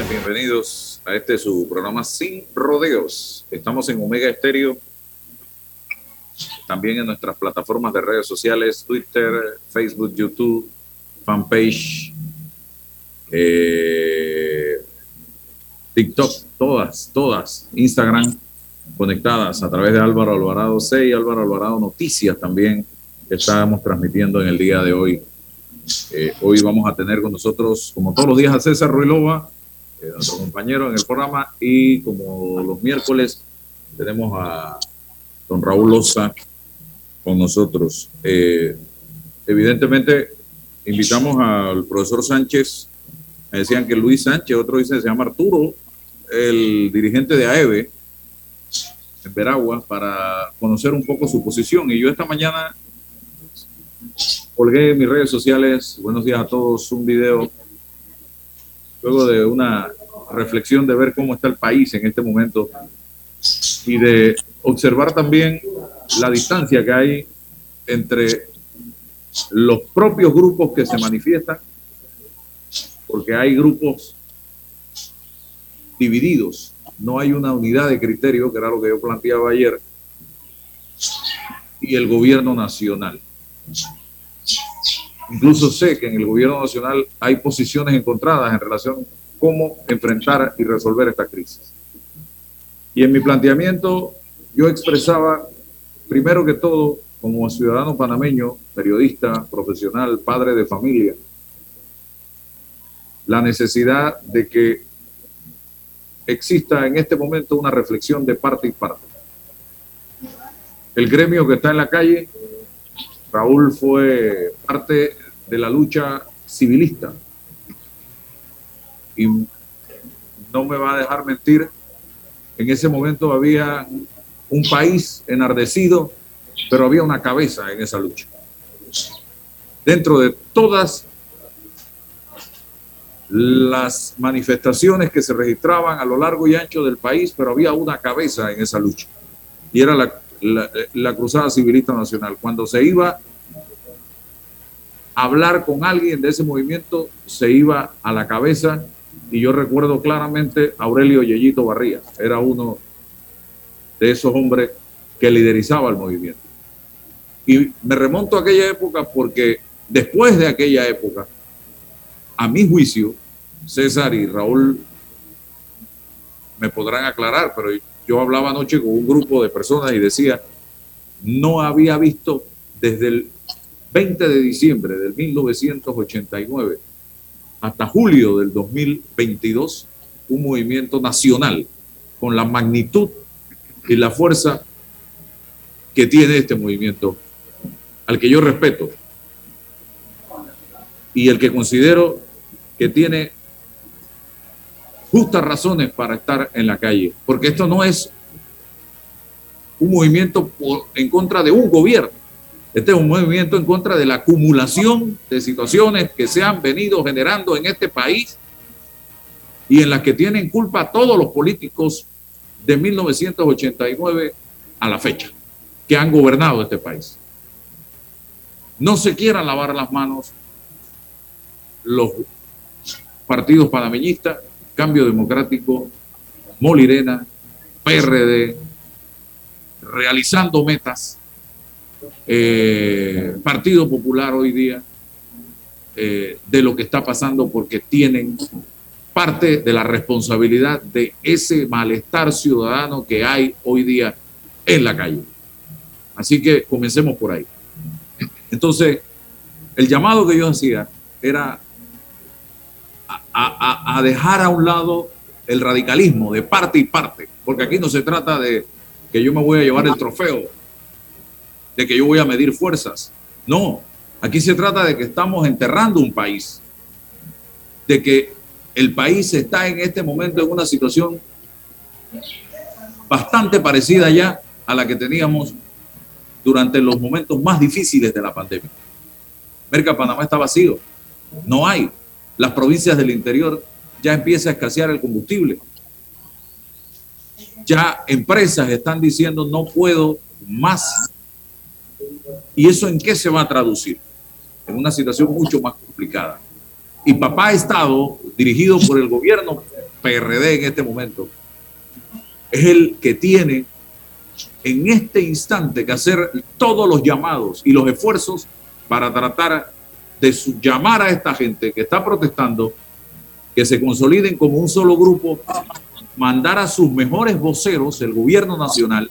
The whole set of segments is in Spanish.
bienvenidos a este su programa Sin Rodeos. Estamos en Omega Estéreo, también en nuestras plataformas de redes sociales, Twitter, Facebook, YouTube, fanpage, eh, TikTok, todas, todas, Instagram, conectadas a través de Álvaro Alvarado 6, Álvaro Alvarado Noticias también, que estamos transmitiendo en el día de hoy eh, hoy vamos a tener con nosotros, como todos los días, a César Ruilova, eh, nuestro compañero en el programa, y como los miércoles tenemos a don Raúl Loza con nosotros. Eh, evidentemente, invitamos al profesor Sánchez, decían que Luis Sánchez, otro dice se llama Arturo, el dirigente de AEVE en Veragua, para conocer un poco su posición. Y yo esta mañana colgué en mis redes sociales, buenos días a todos, un video luego de una reflexión de ver cómo está el país en este momento y de observar también la distancia que hay entre los propios grupos que se manifiestan, porque hay grupos divididos, no hay una unidad de criterio, que era lo que yo planteaba ayer, y el gobierno nacional. Incluso sé que en el gobierno nacional hay posiciones encontradas en relación a cómo enfrentar y resolver esta crisis. Y en mi planteamiento yo expresaba, primero que todo, como ciudadano panameño, periodista, profesional, padre de familia, la necesidad de que exista en este momento una reflexión de parte y parte. El gremio que está en la calle Raúl fue parte de la lucha civilista. Y no me va a dejar mentir, en ese momento había un país enardecido, pero había una cabeza en esa lucha. Dentro de todas las manifestaciones que se registraban a lo largo y ancho del país, pero había una cabeza en esa lucha. Y era la la, Cruzada Civilista Nacional. Cuando se iba hablar con alguien de ese movimiento, se iba a la cabeza, y yo recuerdo claramente a Aurelio Yeyito Barría, era uno de esos hombres que liderizaba el movimiento. Y me remonto a aquella época porque después de aquella época, a mi juicio, César y Raúl me podrán aclarar, pero yo hablaba anoche con un grupo de personas y decía, no había visto desde el 20 de diciembre del 1989 hasta julio del 2022 un movimiento nacional con la magnitud y la fuerza que tiene este movimiento, al que yo respeto y el que considero que tiene justas razones para estar en la calle, porque esto no es un movimiento en contra de un gobierno, este es un movimiento en contra de la acumulación de situaciones que se han venido generando en este país y en las que tienen culpa todos los políticos de 1989 a la fecha que han gobernado este país. No se quieran lavar las manos los partidos panameñistas Cambio Democrático, Molirena, PRD, realizando metas, eh, Partido Popular hoy día, eh, de lo que está pasando porque tienen parte de la responsabilidad de ese malestar ciudadano que hay hoy día en la calle. Así que comencemos por ahí. Entonces, el llamado que yo hacía era a, dejar a un lado el radicalismo de parte y parte, porque aquí no se trata de que yo me voy a llevar el trofeo, de que yo voy a medir fuerzas. No, aquí se trata de que estamos enterrando un país, de que el país está en este momento en una situación bastante parecida ya a la que teníamos durante los momentos más difíciles de la pandemia. Merca Panamá está vacío, no hay las provincias del interior ya empieza a escasear el combustible. Ya empresas están diciendo no puedo más. ¿Y eso en qué se va a traducir? En una situación mucho más complicada. y papá Estado, dirigido por el gobierno PRD en este momento, es el que tiene en este instante que hacer todos los llamados y los esfuerzos para tratar de llamar a esta gente que está protestando, que se consoliden como un solo grupo, mandar a sus mejores voceros, el gobierno nacional,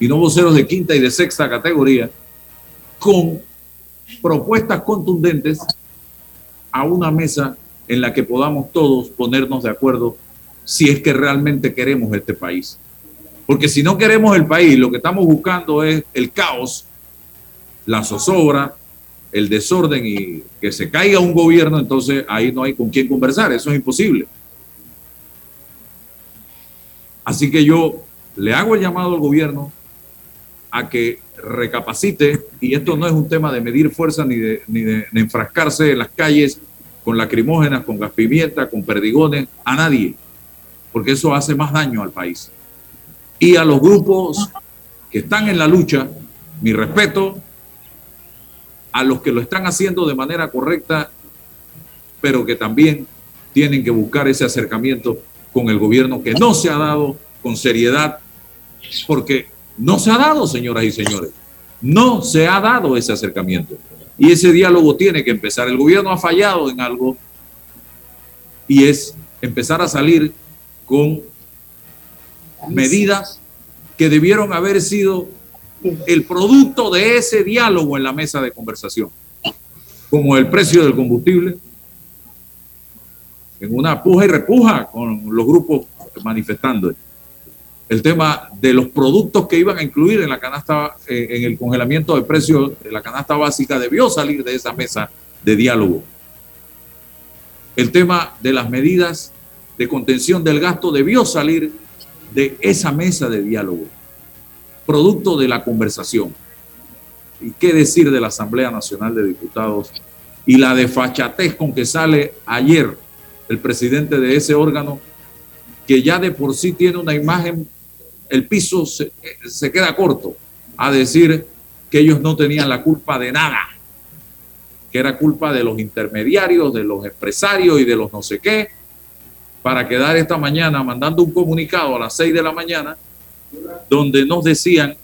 y no voceros de quinta y de sexta categoría, con propuestas contundentes a una mesa en la que podamos todos ponernos de acuerdo si es que realmente queremos este país. Porque si no queremos el país, lo que estamos buscando es el caos, la zozobra, el desorden y que se caiga un gobierno, entonces ahí no hay con quién conversar, eso es imposible. Así que yo le hago el llamado al gobierno a que recapacite, y esto no es un tema de medir fuerza ni de, ni de, enfrascarse en las calles con lacrimógenas, con gas pimienta, con perdigones, a nadie, porque eso hace más daño al país. Y a los grupos que están en la lucha, mi respeto, a los que lo están haciendo de manera correcta, pero que también tienen que buscar ese acercamiento con el gobierno que no se ha dado con seriedad, porque no se ha dado, señoras y señores. No se ha dado ese acercamiento. Y ese diálogo tiene que empezar. El gobierno ha fallado en algo y es empezar a salir con medidas que debieron haber sido el producto de ese diálogo en la mesa de conversación, como el precio del combustible, en una puja y repuja con los grupos manifestando el tema de los productos que iban a incluir en la canasta, eh, en el congelamiento de precios de la canasta básica, debió salir de esa mesa de diálogo. El tema de las medidas de contención del gasto debió salir de esa mesa de diálogo, producto de la conversación. ¿Y qué decir de la Asamblea Nacional de Diputados y la desfachatez con que sale ayer el presidente de ese órgano, que ya de por sí tiene una imagen el piso se, queda corto a decir que ellos no tenían la culpa de nada, que era culpa de los intermediarios, de los empresarios y de los no sé qué, para quedar esta mañana mandando un comunicado a las 6 de la mañana donde nos decían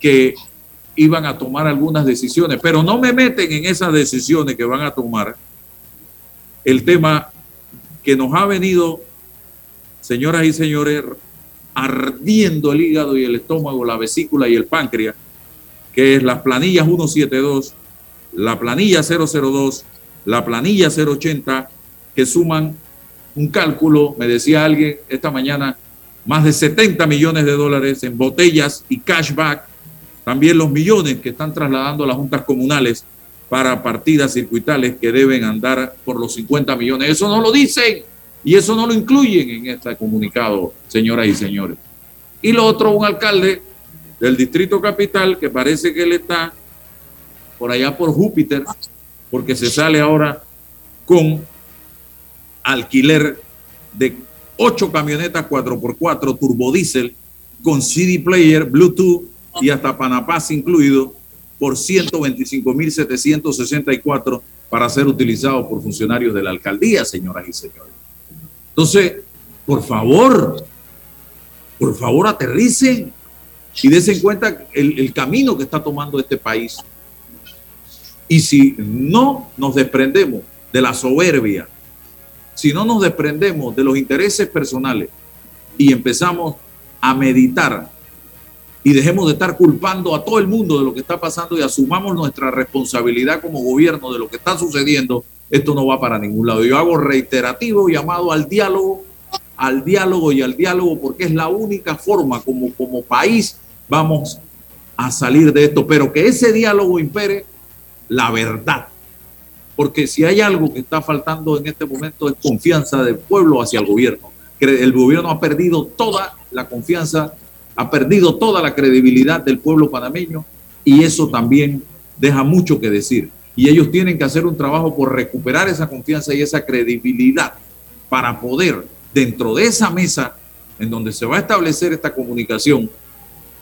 que iban a tomar algunas decisiones, pero no me meten en esas decisiones que van a tomar. El tema que nos ha venido, señoras y señores, ardiendo el hígado y el estómago, la vesícula y el páncreas, que es las planillas 172, la planilla 002, la planilla 080, que suman un cálculo, me decía alguien esta mañana, más de 70 millones de dólares en botellas y cashback, también los millones que están trasladando a las juntas comunales para partidas circuitales que deben andar por los 50 millones. Eso no lo dicen. Y eso no lo incluyen en este comunicado, señoras y señores. Y lo otro, un alcalde del distrito capital que parece que él está por allá por Júpiter, porque se sale ahora con alquiler de ocho camionetas 4x4 turbodiesel con CD player, Bluetooth y hasta Panapaz incluido por 125.764 para ser utilizado por funcionarios de la alcaldía, señoras y señores. Entonces, por favor, por favor aterricen y desen cuenta el, el camino que está tomando este país. Y si no nos desprendemos de la soberbia, si no nos desprendemos de los intereses personales y empezamos a meditar y dejemos de estar culpando a todo el mundo de lo que está pasando y asumamos nuestra responsabilidad como gobierno de lo que está sucediendo, esto no va para ningún lado. Yo hago reiterativo llamado al diálogo, al diálogo y al diálogo, porque es la única forma como, como país vamos a salir de esto, pero que ese diálogo impere la verdad. Porque si hay algo que está faltando en este momento es confianza del pueblo hacia el gobierno. El gobierno ha perdido toda la confianza, ha perdido toda la credibilidad del pueblo panameño y eso también deja mucho que decir y ellos tienen que hacer un trabajo por recuperar esa confianza y esa credibilidad para poder, dentro de esa mesa en donde se va a establecer esta comunicación,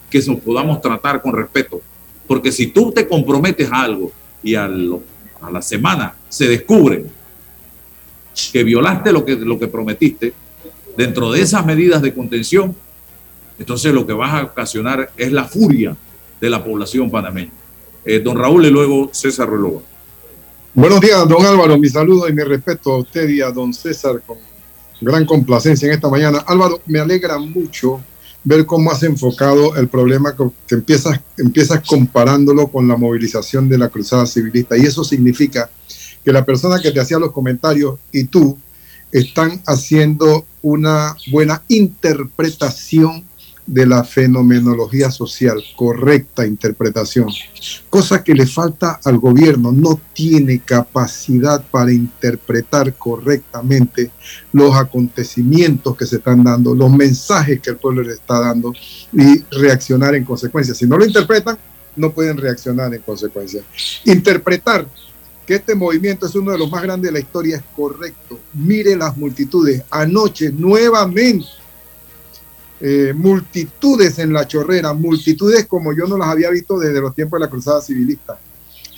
que nos podamos tratar con respeto. Porque si tú te comprometes a algo y a, a la semana, se descubre que violaste lo que, lo que prometiste dentro de esas medidas de contención, entonces lo que vas a ocasionar es la furia de la población panameña. Eh, don Raúl y luego César Relova. Buenos días, don Álvaro. Mi saludo y mi respeto a usted y a don César con gran complacencia en esta mañana. Álvaro, me alegra mucho ver cómo has enfocado el problema que empiezas, empiezas comparándolo con la movilización de la cruzada civilista. Y eso significa que la persona que te hacía los comentarios y tú están haciendo una buena interpretación de la fenomenología social, correcta interpretación, cosa que le falta al gobierno, no tiene capacidad para interpretar correctamente los acontecimientos que se están dando, los mensajes que el pueblo le está dando y reaccionar en consecuencia. Si no lo interpretan, no pueden reaccionar en consecuencia. Interpretar que este movimiento es uno de los más grandes de la historia es correcto. Mire las multitudes. Anoche nuevamente eh, multitudes en la chorrera, multitudes como yo no las había visto desde los tiempos de la cruzada civilista.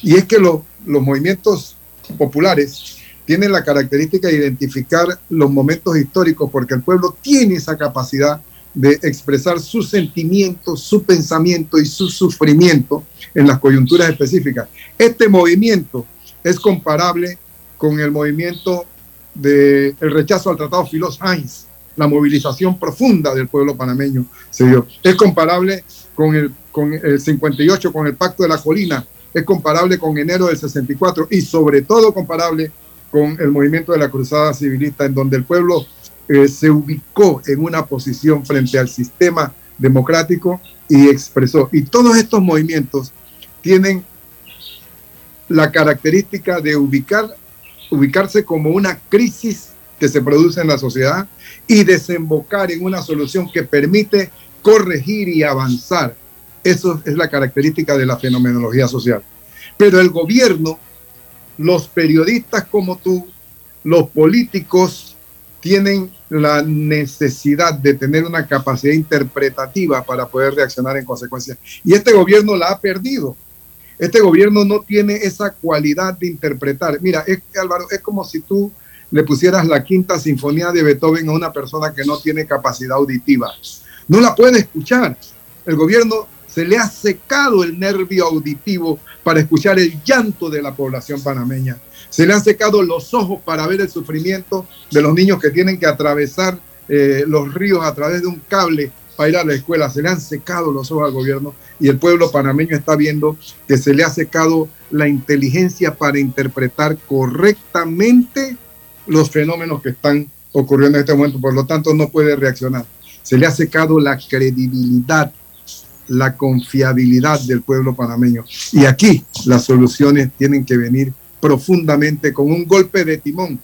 Y es que los movimientos populares tienen la característica de identificar los momentos históricos porque el pueblo tiene esa capacidad de expresar sus sentimientos, su pensamiento y su sufrimiento en las coyunturas específicas. Este movimiento es comparable con el movimiento del rechazo al Tratado Filos-Heinz, la movilización profunda del pueblo panameño se dio. Es comparable con el, con el 58, con el Pacto de la Colina, es comparable con enero del 64 y sobre todo comparable con el movimiento de la Cruzada Civilista, en donde el pueblo eh, se ubicó en una posición frente al sistema democrático y expresó. Y todos estos movimientos tienen la característica de ubicar, ubicarse como una crisis que se produce en la sociedad y desembocar en una solución que permite corregir y avanzar. Eso es la característica de la fenomenología social. Pero el gobierno, los periodistas como tú, los políticos tienen la necesidad de tener una capacidad interpretativa para poder reaccionar en consecuencia. Y este gobierno la ha perdido. Este gobierno no tiene esa cualidad de interpretar. Mira, es, Álvaro, es como si tú le pusieras la quinta sinfonía de Beethoven a una persona que no tiene capacidad auditiva. No la puede escuchar. El gobierno se le ha secado el nervio auditivo para escuchar el llanto de la población panameña. Se le han secado los ojos para ver el sufrimiento de los niños que tienen que atravesar eh, los ríos a través de un cable para ir a la escuela. Se le han secado los ojos al gobierno y el pueblo panameño está viendo que se le ha secado la inteligencia para interpretar correctamente los fenómenos que están ocurriendo en este momento, por lo tanto no puede reaccionar. Se le ha secado la credibilidad, la confiabilidad del pueblo panameño. Y aquí las soluciones tienen que venir profundamente con un golpe de timón.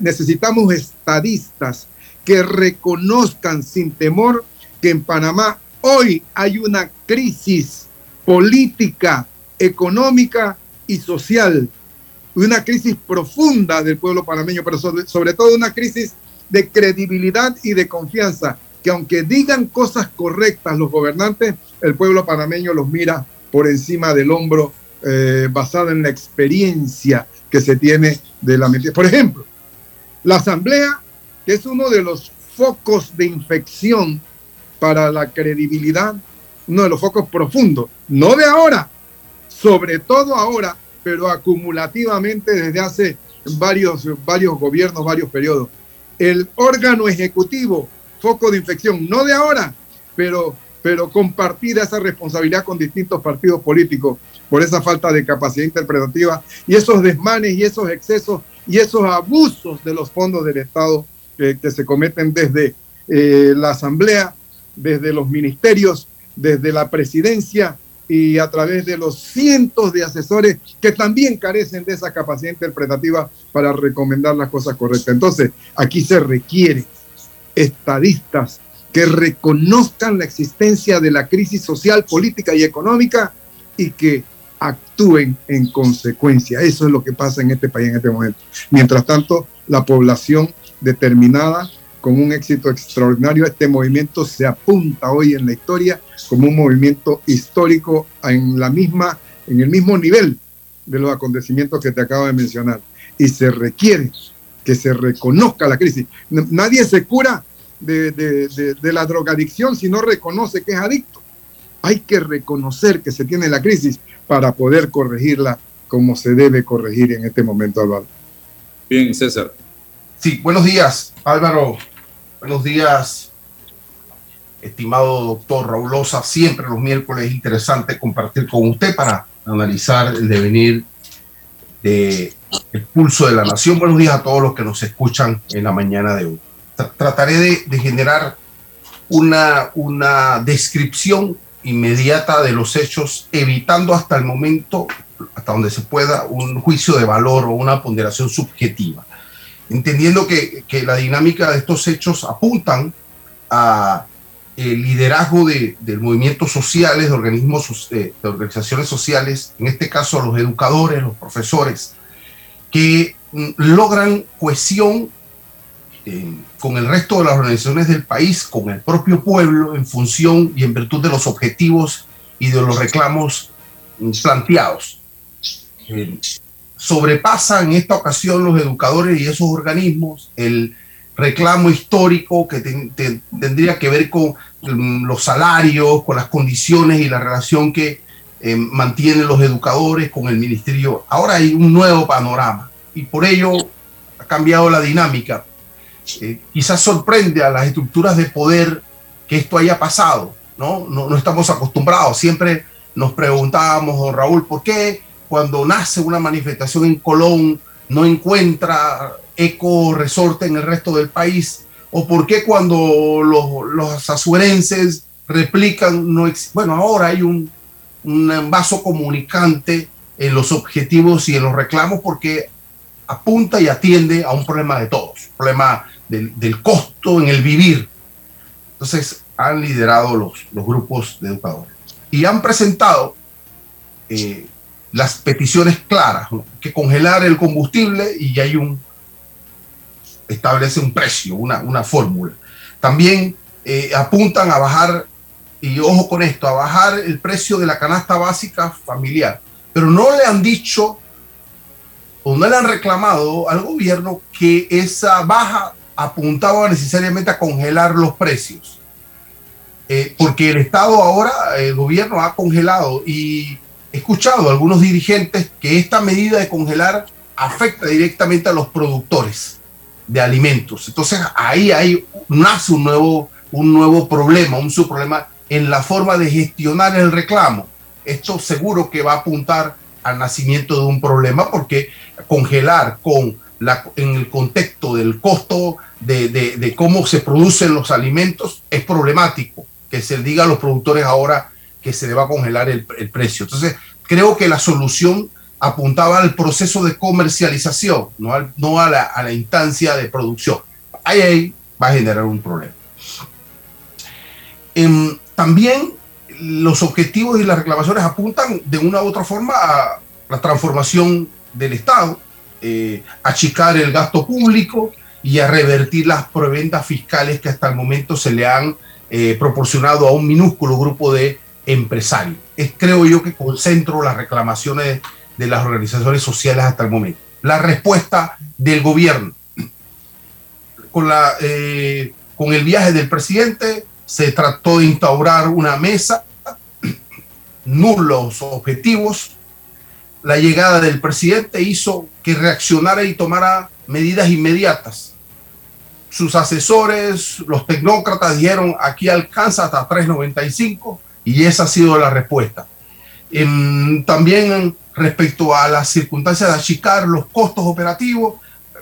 Necesitamos estadistas que reconozcan sin temor que en Panamá hoy hay una crisis política, económica y social una crisis profunda del pueblo panameño, pero sobre, todo una crisis de credibilidad y de confianza, que aunque digan cosas correctas los gobernantes, el pueblo panameño los mira por encima del hombro, eh, basada en la experiencia que se tiene de la mentira. Por ejemplo, la Asamblea, que es uno de los focos de infección para la credibilidad, uno de los focos profundos, no de ahora, sobre todo ahora, pero acumulativamente desde hace varios, varios gobiernos, varios periodos. El órgano ejecutivo, foco de infección, no de ahora, pero, pero compartida esa responsabilidad con distintos partidos políticos por esa falta de capacidad interpretativa y esos desmanes y esos excesos y esos abusos de los fondos del Estado que, se cometen desde eh, la Asamblea, desde los ministerios, desde la presidencia y a través de los cientos de asesores que también carecen de esa capacidad interpretativa para recomendar las cosas correctas. Entonces, aquí se requiere estadistas que reconozcan la existencia de la crisis social, política y económica y que actúen en consecuencia. Eso es lo que pasa en este país en este momento. Mientras tanto, la población determinada con un éxito extraordinario. Este movimiento se apunta hoy en la historia como un movimiento histórico en la misma, en el mismo nivel de los acontecimientos que te acabo de mencionar. Y se requiere que se reconozca la crisis. Nadie se cura de, la drogadicción si no reconoce que es adicto. Hay que reconocer que se tiene la crisis para poder corregirla como se debe corregir en este momento, Álvaro. Bien, César. Sí, buenos días, Álvaro. Buenos días, estimado doctor Raulosa. Siempre los miércoles es interesante compartir con usted para analizar el devenir de pulso de la nación. Buenos días a todos los que nos escuchan en la mañana de hoy. trataré de, generar una, una descripción inmediata de los hechos, evitando hasta el momento, hasta donde se pueda, un juicio de valor o una ponderación subjetiva, entendiendo que, que la dinámica de estos hechos apuntan a el liderazgo de, movimientos sociales, de organismos, de, organizaciones sociales, en este caso los educadores, los profesores, que mm, logran cohesión eh, con el resto de las organizaciones del país, con el propio pueblo, en función y en virtud de los objetivos y de los reclamos mm, planteados. Eh, sobrepasan en esta ocasión los educadores y esos organismos el reclamo histórico que tendría que ver con mm, los salarios, con las condiciones y la relación que eh, mantienen los educadores con el ministerio. Ahora hay un nuevo panorama y por ello ha cambiado la dinámica. Eh, quizás sorprende a las estructuras de poder que esto haya pasado, ¿no? No, estamos acostumbrados. Siempre nos preguntábamos, Raúl, ¿por qué cuando nace una manifestación en Colón no encuentra eco resorte en el resto del país? ¿O por qué cuando los, los azuerenses replican, no bueno, ahora hay un, un vaso comunicante en los objetivos y en los reclamos porque apunta y atiende a un problema de todos, problema del, del costo en el vivir. Entonces han liderado los, los grupos de educadores y han presentado eh, las peticiones claras, que congelar el combustible y hay un, establece un precio, una, una fórmula. También eh, apuntan a bajar, y ojo con esto, a bajar el precio de la canasta básica familiar, pero no le han dicho o no le han reclamado al gobierno que esa baja apuntaba necesariamente a congelar los precios. Eh, porque el Estado ahora, el gobierno ha congelado y escuchado a algunos dirigentes que esta medida de congelar afecta directamente a los productores de alimentos. Entonces ahí hay, nace un nuevo, un nuevo problema, un subproblema en la forma de gestionar el reclamo. Esto seguro que va a apuntar al nacimiento de un problema porque congelar con la, en el contexto del costo de, de, cómo se producen los alimentos es problemático. Que se diga a los productores ahora que se le va a congelar el, precio. Entonces, creo que la solución apuntaba al proceso de comercialización, no, a, la, instancia de producción. Ahí, va a generar un problema. Em, también los objetivos y las reclamaciones apuntan de una u otra forma a la transformación del Estado, eh, achicar el gasto público y a revertir las preventas fiscales que hasta el momento se le han eh, proporcionado a un minúsculo grupo de empresarios. Es, creo yo que concentro las reclamaciones de las organizaciones sociales hasta el momento. La respuesta del gobierno. Con, la, eh, con el viaje del presidente se trató de instaurar una mesa, nulos objetivos. La llegada del presidente hizo que reaccionara y tomara medidas inmediatas. Sus asesores, los tecnócratas dijeron aquí alcanza hasta 395 y esa ha sido la respuesta. también respecto a las circunstancias de achicar los costos operativos,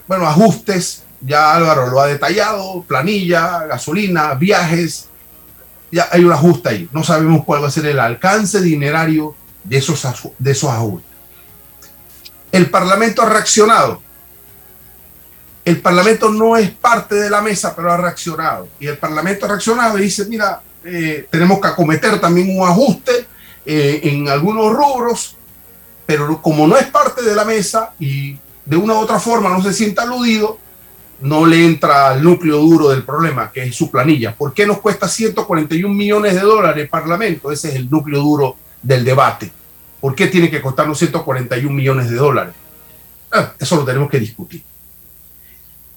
bueno, ajustes, ya Álvaro lo ha detallado, planilla, gasolina, viajes, ya hay un ajuste ahí. No sabemos cuál va a ser el alcance dinerario de esos, de esos ajustes. El Parlamento ha reaccionado. El Parlamento no es parte de la mesa, pero ha reaccionado. Y el Parlamento ha reaccionado y dice, mira, eh, tenemos que acometer también un ajuste eh, en algunos rubros pero como no es parte de la mesa y de una u otra forma no se sienta aludido, no le entra al núcleo duro del problema, que es su planilla. ¿Por qué nos cuesta 141 millones de dólares el Parlamento? Ese es el núcleo duro del debate. ¿Por qué tiene que costarnos 141 millones de dólares? Ah, eso lo tenemos que discutir.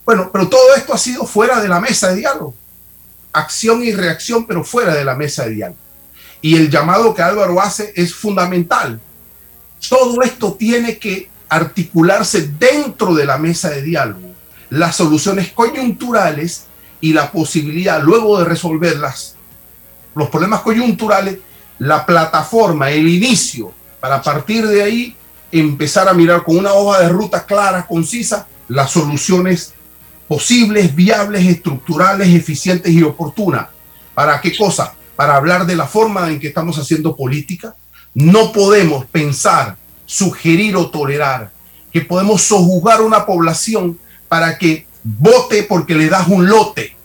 Bueno, pero todo esto ha sido fuera de la mesa de diálogo. Acción y reacción, pero fuera de la mesa de diálogo. Y el llamado que Álvaro hace es fundamental. Todo esto tiene que articularse dentro de la mesa de diálogo. Las soluciones coyunturales y la posibilidad luego de resolverlas, los problemas coyunturales, la plataforma, el inicio, para partir de ahí empezar a mirar con una hoja de ruta clara, concisa, las soluciones posibles, viables, estructurales, eficientes y oportunas. ¿Para qué cosa? Para hablar de la forma en que estamos haciendo política. No podemos pensar, sugerir o tolerar que podemos sojuzgar una población para que vote porque le das un lote.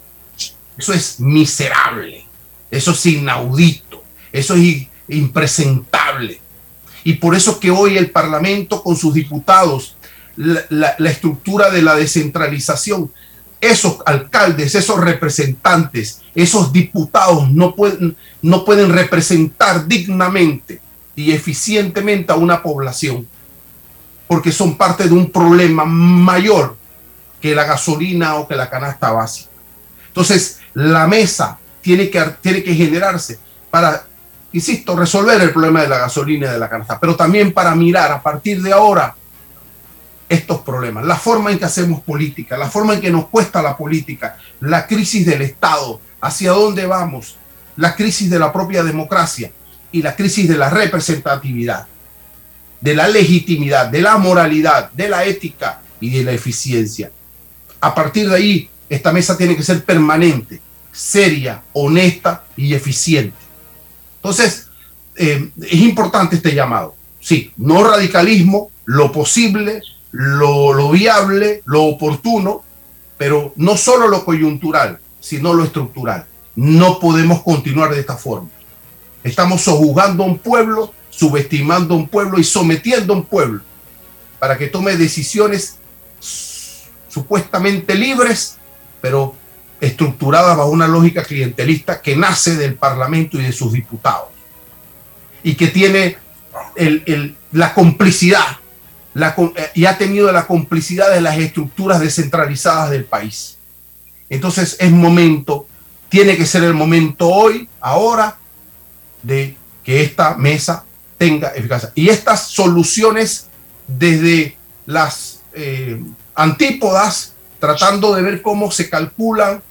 Eso es miserable, eso es inaudito, eso es impresentable. Y por eso que hoy el Parlamento con sus diputados la, estructura de la descentralización. Esos alcaldes, esos representantes, esos diputados no pueden, no pueden representar dignamente y eficientemente a una población, porque son parte de un problema mayor que la gasolina o que la canasta básica. Entonces, la mesa tiene que, tiene que generarse para, insisto, resolver el problema de la gasolina y de la canasta, pero también para mirar a partir de ahora estos problemas, la forma en que hacemos política, la forma en que nos cuesta la política, la crisis del Estado, hacia dónde vamos, la crisis de la propia democracia y la crisis de la representatividad, de la legitimidad, de la moralidad, de la ética y de la eficiencia. A partir de ahí, esta mesa tiene que ser permanente, seria, honesta y eficiente. Entonces, eh, es importante este llamado. Sí, no radicalismo, lo posible, lo, viable, lo oportuno, pero no solo lo coyuntural, sino lo estructural. No podemos continuar de esta forma. Estamos sojuzgando a un pueblo, subestimando a un pueblo y sometiendo a un pueblo para que tome decisiones supuestamente libres, pero estructuradas bajo una lógica clientelista que nace del Parlamento y de sus diputados y que tiene la complicidad eh, y ha tenido la complicidad de las estructuras descentralizadas del país. Entonces es momento, tiene que ser el momento hoy, ahora, de que esta mesa tenga eficacia. Y estas soluciones desde las eh, antípodas, tratando de ver cómo se calculan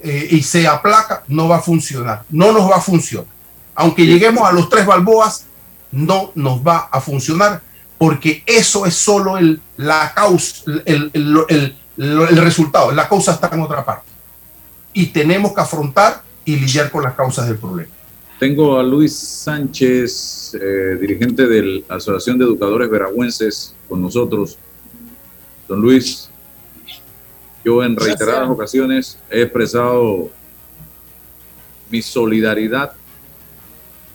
eh, y se aplaca, no va a funcionar. No nos va a funcionar. Aunque lleguemos a los tres balboas, no nos va a funcionar porque eso es solo el, la causa, el, el, resultado, la causa está en otra parte. Y tenemos que afrontar y lidiar con las causas del problema. Tengo a Luis Sánchez, eh, dirigente de la Asociación de Educadores Veragüenses, con nosotros. Don Luis, yo en reiteradas ocasiones he expresado mi solidaridad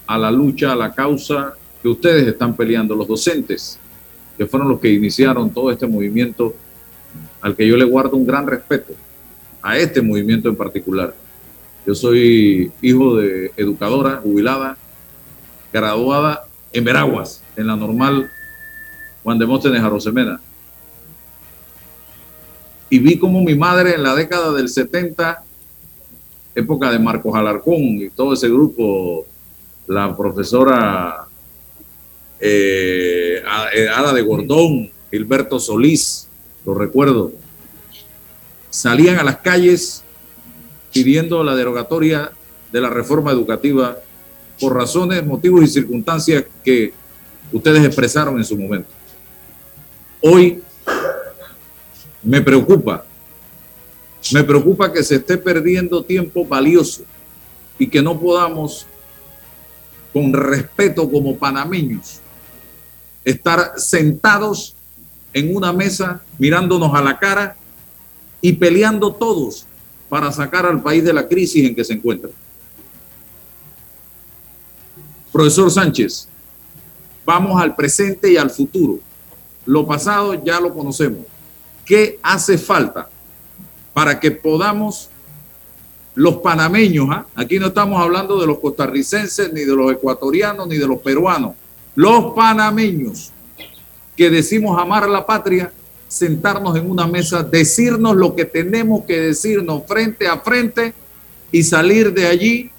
a la lucha, a la causa que ustedes están peleando, los docentes, que fueron los que iniciaron todo este movimiento, al que yo le guardo un gran respeto, a este movimiento en particular. Yo soy hijo de educadora jubilada, graduada en Veraguas, en la normal Juan de Móstenes Rosemena. Y vi como mi madre en la década del 70, época de Marcos Alarcón y todo ese grupo, la profesora eh, eh, Ada de Gordón, Gilberto Solís, lo recuerdo, salían a las calles pidiendo la derogatoria de la reforma educativa por razones, motivos y circunstancias que ustedes expresaron en su momento. Hoy me preocupa, me preocupa que se esté perdiendo tiempo valioso y que no podamos, con respeto como panameños, estar sentados en una mesa mirándonos a la cara y peleando todos para sacar al país de la crisis en que se encuentra. Profesor Sánchez, vamos al presente y al futuro. Lo pasado ya lo conocemos. ¿Qué hace falta para que podamos los panameños, ¿ah? aquí no estamos hablando de los costarricenses, ni de los ecuatorianos, ni de los peruanos, los panameños que decimos amar la patria, sentarnos en una mesa, decirnos lo que tenemos que decirnos frente a frente y salir de allí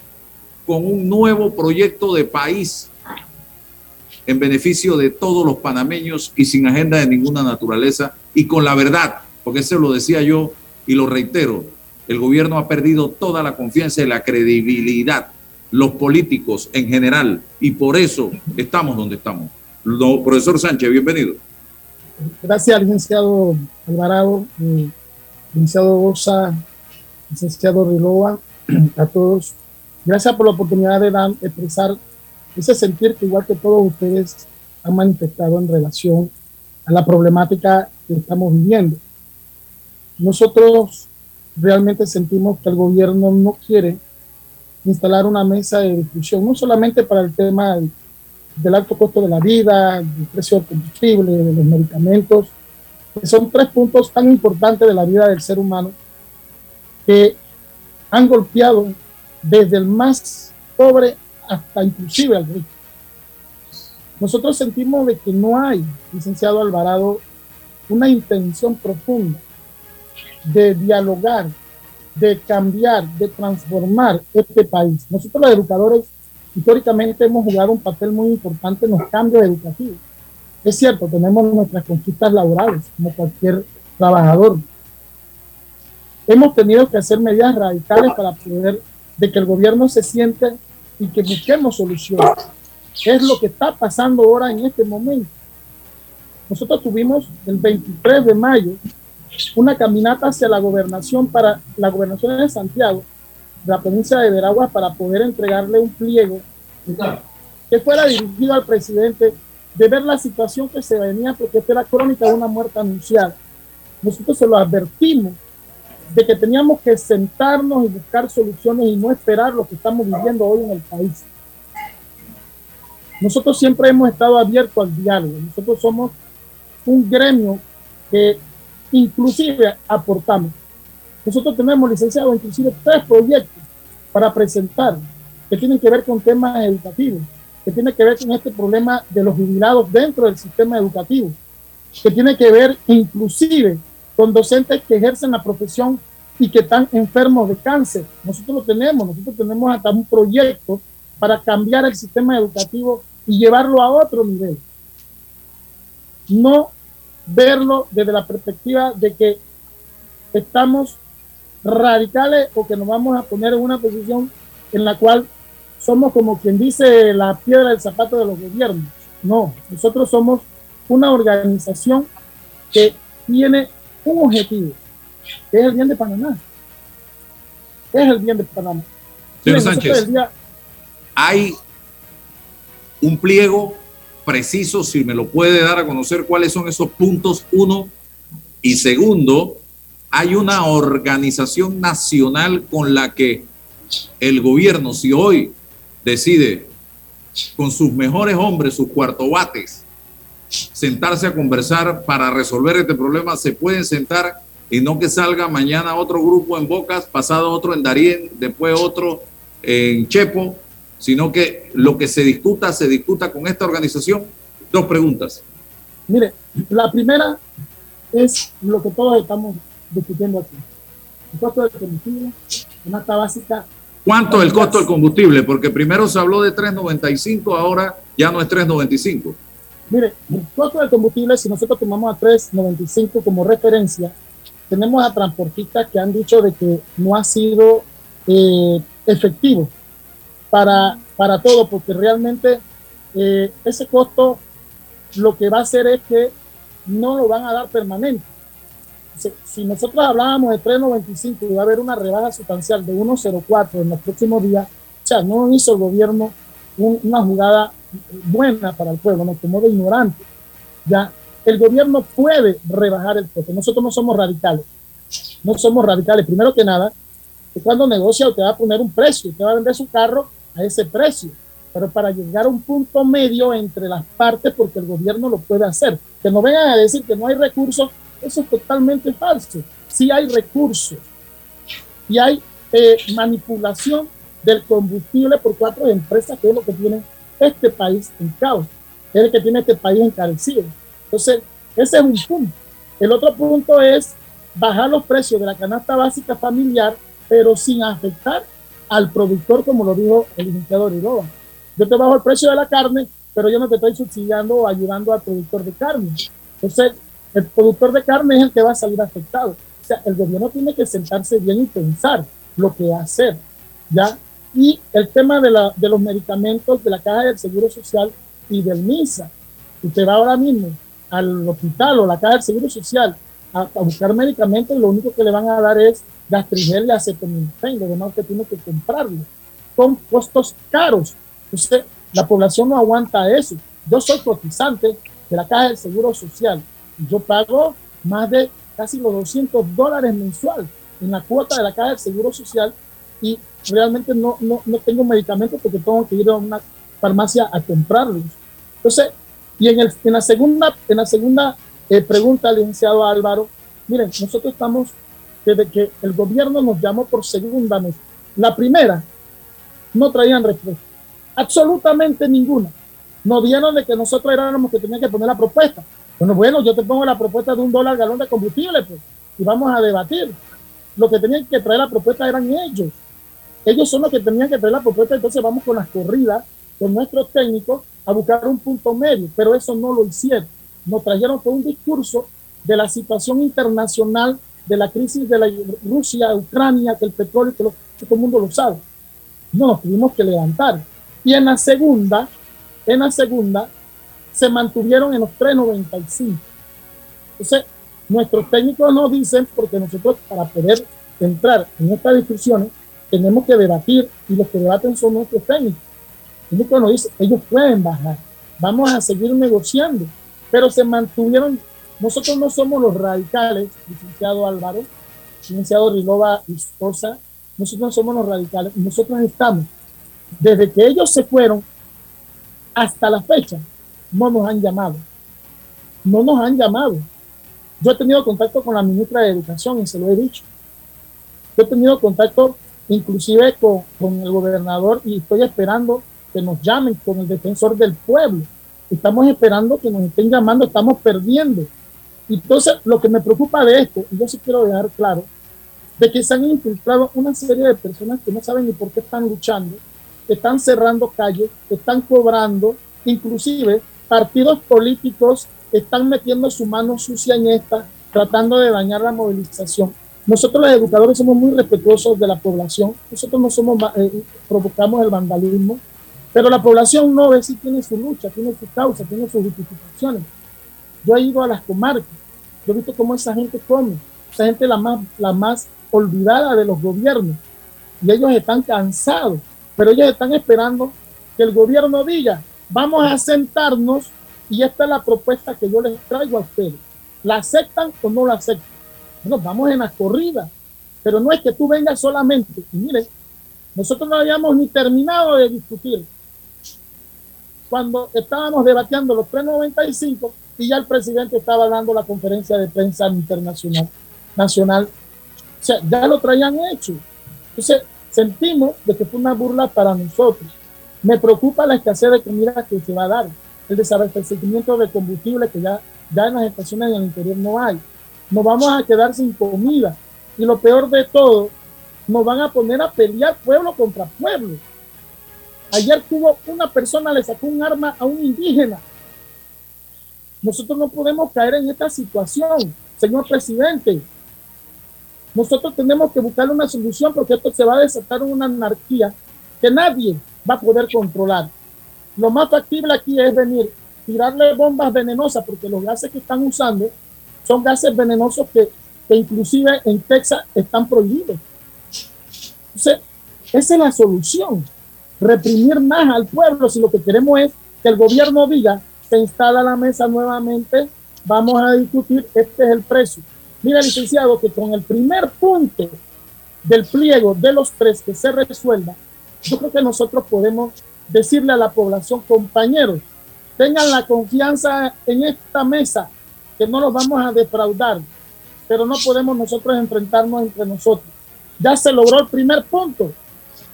con un nuevo proyecto de país en beneficio de todos los panameños y sin agenda de ninguna naturaleza y con la verdad, porque eso lo decía yo y lo reitero, el gobierno ha perdido toda la confianza y la credibilidad, los políticos en general, y por eso estamos donde estamos. profesor Sánchez, bienvenido. Gracias, licenciado Alvarado, licenciado Osa, licenciado Riloa, a todos. Gracias por la oportunidad de, dar, expresar ese sentir que igual que todos ustedes han manifestado en relación a la problemática que estamos viviendo. Nosotros realmente sentimos que el gobierno no quiere instalar una mesa de discusión, no solamente para el tema del, alto costo de la vida, del precio del combustible, de los medicamentos, que son tres puntos tan importantes de la vida del ser humano que han golpeado desde el más pobre hasta inclusive al rico. Nosotros sentimos de que no hay, licenciado Alvarado, una intención profunda de dialogar, de cambiar, de transformar este país. Nosotros los educadores históricamente hemos jugado un papel muy importante en los cambios educativos. Es cierto, tenemos nuestras conquistas laborales, como cualquier trabajador. Hemos tenido que hacer medidas radicales para poder de que el gobierno se siente y que busquemos soluciones. Es lo que está pasando ahora en este momento. Nosotros tuvimos el 23 de mayo una caminata hacia la gobernación para la gobernación de Santiago, la provincia de Veraguas, para poder entregarle un pliego que fuera dirigido al presidente de ver la situación que se venía, porque esta era crónica de una muerte anunciada. Nosotros se lo advertimos de que teníamos que sentarnos y buscar soluciones y no esperar lo que estamos viviendo hoy en el país. Nosotros siempre hemos estado abiertos al diálogo. Nosotros somos un gremio que inclusive aportamos. Nosotros tenemos licenciado inclusive tres proyectos para presentar que tienen que ver con temas educativos, que tienen que ver con este problema de los jubilados dentro del sistema educativo, que tiene que ver inclusive con docentes que ejercen la profesión y que están enfermos de cáncer. Nosotros lo tenemos, nosotros tenemos hasta un proyecto para cambiar el sistema educativo y llevarlo a otro nivel. No verlo desde la perspectiva de que estamos radicales o que nos vamos a poner en una posición en la cual somos como quien dice la piedra del zapato de los gobiernos. No, nosotros somos una organización que tiene un objetivo, que es el bien de Panamá. es el bien de Panamá? Señor Sánchez, hay un pliego preciso, si me lo puede dar a conocer cuáles son esos puntos, uno, y segundo, hay una organización nacional con la que el gobierno, si hoy decide con sus mejores hombres, sus cuartobates, sentarse a conversar para resolver este problema, se pueden sentar y no que salga mañana otro grupo en Bocas, pasado otro en Darién, después otro en Chepo, sino que lo que se discuta, se discuta con esta organización. Dos preguntas. Mire, la primera es lo que todos estamos discutiendo aquí. El costo del combustible, una básica. ¿Cuánto es el costo del combustible? Porque primero se habló de 3.95, ahora ya no es 3.95. Mire, el costo del combustible, si nosotros tomamos a 3.95 como referencia, tenemos a transportistas que han dicho de que no ha sido eh, efectivo para, para todo, porque realmente eh, ese costo lo que va a hacer es que no lo van a dar permanente. Si, nosotros hablábamos de 3.95 y va a haber una rebaja sustancial de 1.04 en los próximos días, o sea, no hizo el gobierno una jugada buena para el pueblo, nos tomó de ignorante. Ya, el gobierno puede rebajar el costo. Nosotros no somos radicales. No somos radicales. Primero que nada, que cuando negocia usted va a poner un precio, usted va a vender su carro a ese precio, pero para llegar a un punto medio entre las partes, porque el gobierno lo puede hacer. Que no vengan a decir que no hay recursos, eso es totalmente falso. Sí hay recursos y hay eh, manipulación del combustible por cuatro empresas, que es lo que tiene este país en caos. es el que tiene este país encarecido. Entonces, ese es un punto. El otro punto es bajar los precios de la canasta básica familiar, pero sin afectar al productor, como lo dijo el licenciado Riroba. Yo te bajo el precio de la carne, pero yo no te estoy subsidiando o ayudando al productor de carne. Entonces, el productor de carne es el que va a salir afectado. O sea, el gobierno tiene que sentarse bien y pensar lo que hacer, ¿ya? Y el tema de, la, de los medicamentos de la Caja del Seguro Social y del MISA. Usted va ahora mismo al hospital o la Caja del Seguro Social a, buscar medicamentos lo único que le van a dar es gastrigel y acetaminofén, lo demás que tiene que comprarlo. Con costos caros. Entonces, la población no aguanta eso. Yo soy cotizante de la Caja del Seguro Social yo pago más de casi los 200 dólares mensual en la cuota de la Caja del Seguro Social y realmente no, no, no tengo medicamentos porque tengo que ir a una farmacia a comprarlos. Entonces, y en, el, en la segunda, en la segunda eh, pregunta, licenciado Álvaro, miren, nosotros estamos, desde que el gobierno nos llamó por segunda vez, la primera, no traían respuesta, absolutamente ninguna. Nos dieron de que nosotros éramos que tenían que poner la propuesta. Bueno, bueno, yo te pongo la propuesta de un dólar galón de combustible, pues, y vamos a debatir. Lo que tenían que traer la propuesta eran ellos. Ellos son los que tenían que traer la propuesta, entonces vamos con las corridas con nuestros técnicos a buscar un punto medio, pero eso no lo hicieron. Nos trajeron todo un discurso de la situación internacional, de la crisis de la Rusia, Ucrania, que el petróleo, que, que todo el mundo lo sabe. No nos tuvimos que levantar. Y en la segunda, en la segunda, se mantuvieron en los 3.95. Entonces, nuestros técnicos nos dicen, porque nosotros para poder entrar en estas discusiones, tenemos que debatir y los que debaten son nuestros técnicos. El nos dice, ellos pueden bajar, vamos a seguir negociando, pero se mantuvieron, nosotros no somos los radicales, licenciado Álvaro, licenciado Rilova y esposa, nosotros no somos los radicales, nosotros estamos, desde que ellos se fueron hasta la fecha, no nos han llamado, no nos han llamado. Yo he tenido contacto con la ministra de Educación y se lo he dicho. Yo he tenido contacto inclusive con el gobernador y estoy esperando que nos llamen con el defensor del pueblo. Estamos esperando que nos estén llamando, estamos perdiendo. Entonces, lo que me preocupa de esto, y yo sí quiero dejar claro, de que se han infiltrado una serie de personas que no saben ni por qué están luchando, están cerrando calles, están cobrando, inclusive partidos políticos están metiendo su mano sucia en esta, tratando de dañar la movilización. Nosotros los educadores somos muy respetuosos de la población, nosotros no somos, eh, provocamos el vandalismo, pero la población no ve si tiene su lucha, tiene su causa, tiene sus justificaciones. Yo he ido a las comarcas, yo he visto cómo esa gente come, esa gente la más, la más olvidada de los gobiernos. Y ellos están cansados, pero ellos están esperando que el gobierno diga, vamos a sentarnos y esta es la propuesta que yo les traigo a ustedes. ¿La aceptan o no la aceptan? Bueno, vamos en la corrida, pero no es que tú vengas solamente. Y mire, nosotros no habíamos ni terminado de discutir cuando estábamos debatiendo los 395 y ya el presidente estaba dando la conferencia de prensa internacional, nacional. O sea, ya lo traían hecho. Entonces, sentimos de que fue una burla para nosotros. Me preocupa la escasez de comida que se va a dar, el desabastecimiento de combustible que ya, ya en las estaciones en el interior no hay. Nos vamos a quedar sin comida. Y lo peor de todo, nos van a poner a pelear pueblo contra pueblo. Ayer tuvo una persona, le sacó un arma a un indígena. Nosotros no podemos caer en esta situación, señor presidente. Nosotros tenemos que buscar una solución porque esto se va a desatar una anarquía que nadie va a poder controlar. Lo más factible aquí es venir, tirarle bombas venenosas porque los gases que están usando son gases venenosos que, que inclusive en Texas están prohibidos. Entonces, esa es la solución reprimir más al pueblo si lo que queremos es que el gobierno diga, se instala la mesa nuevamente, vamos a discutir, este es el precio. Mira, licenciado, que con el primer punto del pliego de los tres que se resuelva, yo creo que nosotros podemos decirle a la población, compañeros, tengan la confianza en esta mesa, que no los vamos a defraudar, pero no podemos nosotros enfrentarnos entre nosotros. Ya se logró el primer punto.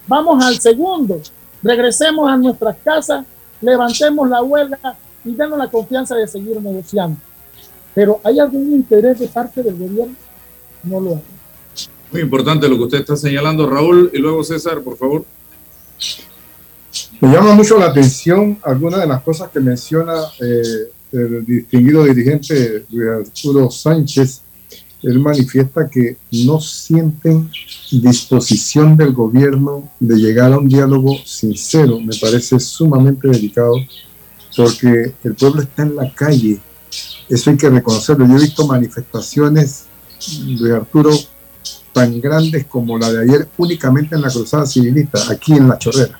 Vamos al segundo regresemos a nuestras casas, levantemos la huelga y danos la confianza de seguir negociando. Pero ¿hay algún interés de parte del gobierno? No lo hay. Muy importante lo que usted está señalando, Raúl, y luego César, por favor. Me llama mucho la atención algunas de las cosas que menciona eh, el distinguido dirigente Arturo Sánchez. Él manifiesta que no sienten disposición del gobierno de llegar a un diálogo sincero. Me parece sumamente delicado porque el pueblo está en la calle. Eso hay que reconocerlo. Yo he visto manifestaciones de Arturo tan grandes como la de ayer únicamente en la cruzada civilista, aquí en La Chorrera.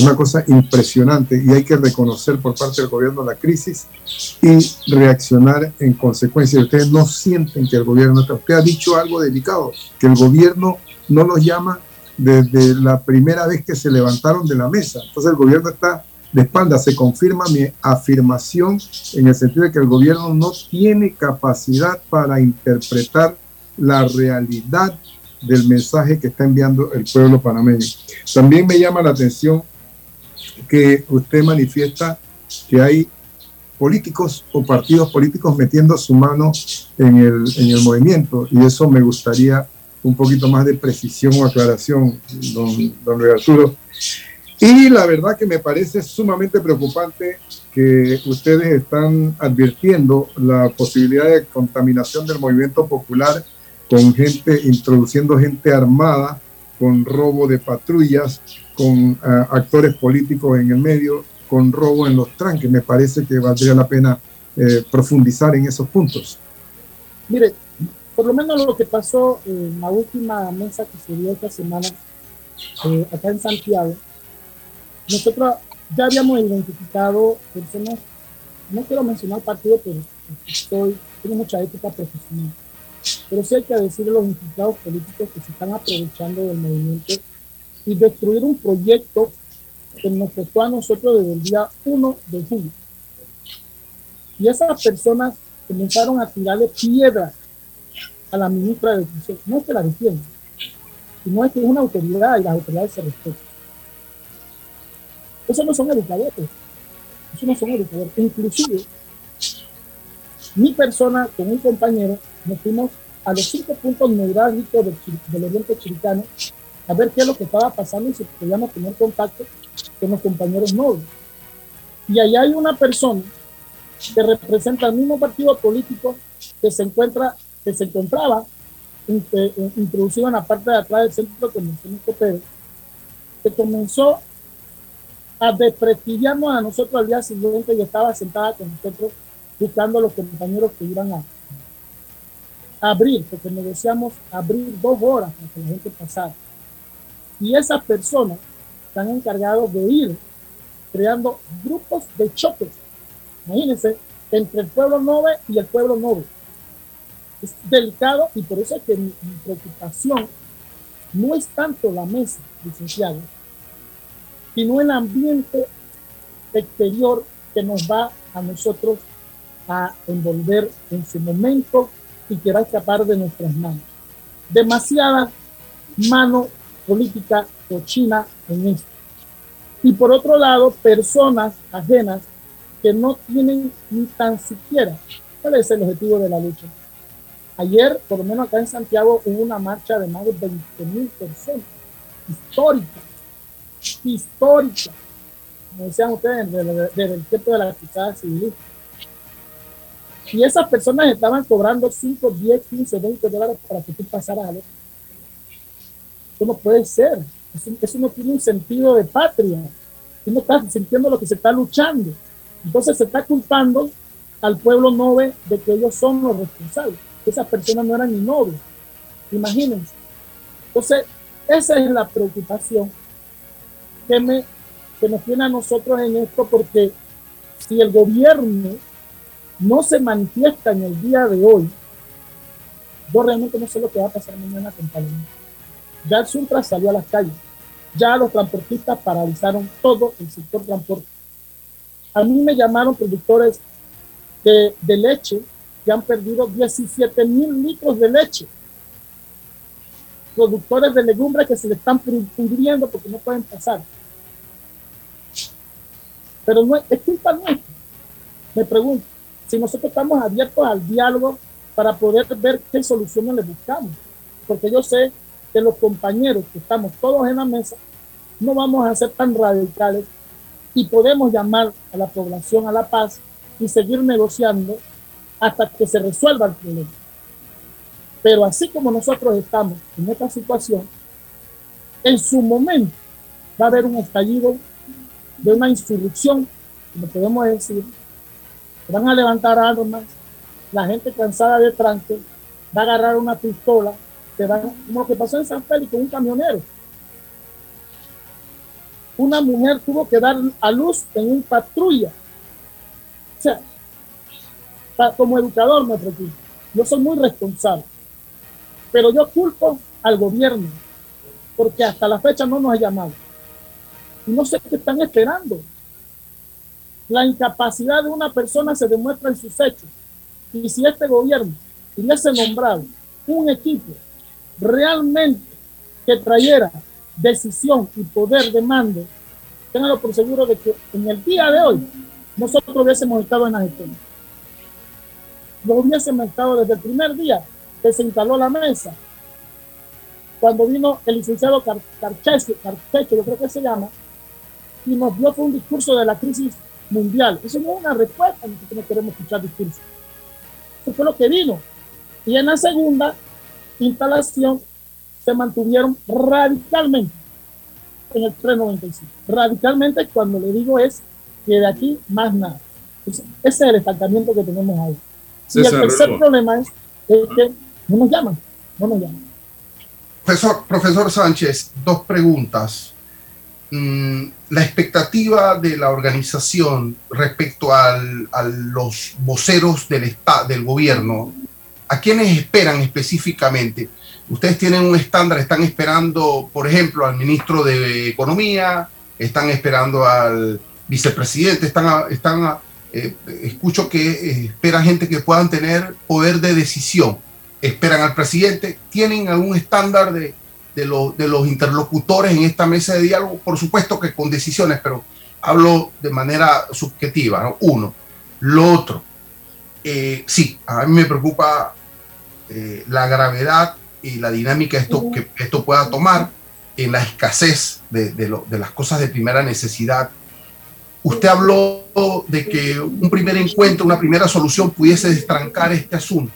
Una cosa impresionante y hay que reconocer por parte del gobierno la crisis y reaccionar en consecuencia. Ustedes no sienten que el gobierno está. Usted ha dicho algo delicado, que el gobierno no los llama desde la primera vez que se levantaron de la mesa. Entonces el gobierno está de espalda. Se confirma mi afirmación en el sentido de que el gobierno no tiene capacidad para interpretar la realidad del mensaje que está enviando el pueblo panameño. También me llama la atención que usted manifiesta que hay políticos o partidos políticos metiendo su mano en el, en el movimiento y eso me gustaría un poquito más de precisión o aclaración, don, don Arturo. Y la verdad que me parece sumamente preocupante que ustedes están advirtiendo la posibilidad de contaminación del movimiento popular con gente, introduciendo gente armada, con robo de patrullas, con uh, actores políticos en el medio, con robo en los tranques. Me parece que valdría la pena eh, profundizar en esos puntos. Mire, por lo menos lo que pasó en la última mesa que se dio esta semana eh, acá en Santiago, nosotros ya habíamos identificado personas, no quiero mencionar partido, pero estoy, tengo mucha ética profesional pero sí hay que decirle a los infiltrados políticos que se están aprovechando del movimiento y destruir un proyecto que nos costó a nosotros desde el día 1 de julio. Y esas personas comenzaron a tirarle piedras a la ministra de Educación. No es que la defienda, sino es que es una autoridad y las autoridades se respetan. Esos no son educadores. Esos no son educadores. Inclusive, mi persona con un compañero nos fuimos a los cinco puntos neurálgicos del, Oriente Chiricano a ver qué es lo que estaba pasando y si podíamos tener contacto con los compañeros nobles. Y allá hay una persona que representa el mismo partido político que se encuentra, que se encontraba introducido en la parte de atrás del centro de convención Copero, que comenzó a desprestigiarnos a nosotros al día siguiente y estaba sentada con nosotros buscando a los compañeros que iban a, abrir, porque negociamos abrir dos horas para que la gente pasara. Y esas personas están encargados de ir creando grupos de choques. Imagínense, entre el pueblo noble y el pueblo noble. Es delicado y por eso es que mi, preocupación no es tanto la mesa, licenciado, sino el ambiente exterior que nos va a nosotros a envolver en su momento y que va a escapar de nuestras manos. Demasiada mano política cochina en esto. Y por otro lado, personas ajenas que no tienen ni tan siquiera cuál es el objetivo de la lucha. Ayer, por lo menos acá en Santiago, hubo una marcha de más de 20 mil personas, histórica, histórica, como decían ustedes, desde el tiempo de la cruzada civilista y esas personas estaban cobrando 5, 10, 15, 20 dólares para que tú pasaras a ver. Eso no puede ser. Eso, no tiene un sentido de patria. Tú no estás sintiendo lo que se está luchando. Entonces se está culpando al pueblo noble de que ellos son los responsables. Esas personas no eran ni nobles. Imagínense. Entonces, esa es la preocupación que, me, que nos tiene a nosotros en esto, porque si el gobierno no se manifiesta en el día de hoy, yo realmente no sé lo que va a pasar mañana con Panamá. Ya el Suntra salió a las calles, ya los transportistas paralizaron todo el sector transporte. A mí me llamaron productores de, de leche que han perdido 17 mil litros de leche. Productores de legumbres que se le están pudriendo porque no pueden pasar. Pero no es culpa nuestra me pregunto, si nosotros estamos abiertos al diálogo para poder ver qué soluciones le buscamos, porque yo sé que los compañeros que estamos todos en la mesa no vamos a ser tan radicales y podemos llamar a la población a la paz y seguir negociando hasta que se resuelva el problema. Pero así como nosotros estamos en esta situación, en su momento va a haber un estallido de una insurrección, como podemos decir, van a levantar armas, la gente cansada de tranque va a agarrar una pistola, que va, como lo que pasó en San Félix con un camionero. Una mujer tuvo que dar a luz en un patrulla. O sea, como educador me preocupa. Yo soy muy responsable, pero yo culpo al gobierno, porque hasta la fecha no nos ha llamado. Y no sé qué están esperando. La incapacidad de una persona se demuestra en sus hechos. Y si este gobierno hubiese nombrado un equipo realmente que trayera decisión y poder de mando, ténganlo por seguro de que en el día de hoy nosotros hubiésemos estado en la gestión. Lo hubiésemos estado desde el primer día que se instaló la mesa. Cuando vino el licenciado Carchecho, yo creo que se llama, y nos dio un discurso de la crisis mundial. Eso no es una respuesta, nosotros no queremos escuchar discursos. Eso fue lo que vino. Y en la segunda instalación se mantuvieron radicalmente en el 395. Radicalmente, cuando le digo es que de aquí más nada. ese es el estancamiento que tenemos ahí. y el tercer problema es, que no nos llaman, no nos llaman. Profesor, profesor Sánchez, dos preguntas. Mm, la expectativa de la organización respecto a los voceros del, del gobierno, ¿a quiénes esperan específicamente? Ustedes tienen un estándar, están esperando, por ejemplo, al ministro de Economía, están esperando al vicepresidente, están eh, escucho que eh, esperan gente que puedan tener poder de decisión, esperan al presidente, tienen algún estándar de, de, los interlocutores en esta mesa de diálogo, por supuesto que con decisiones, pero hablo de manera subjetiva, uno. Lo otro, eh, sí, a mí me preocupa eh, la gravedad y la dinámica esto, que esto pueda tomar en la escasez de, de, las cosas de primera necesidad. Usted habló de que un primer encuentro, una primera solución pudiese destrancar este asunto.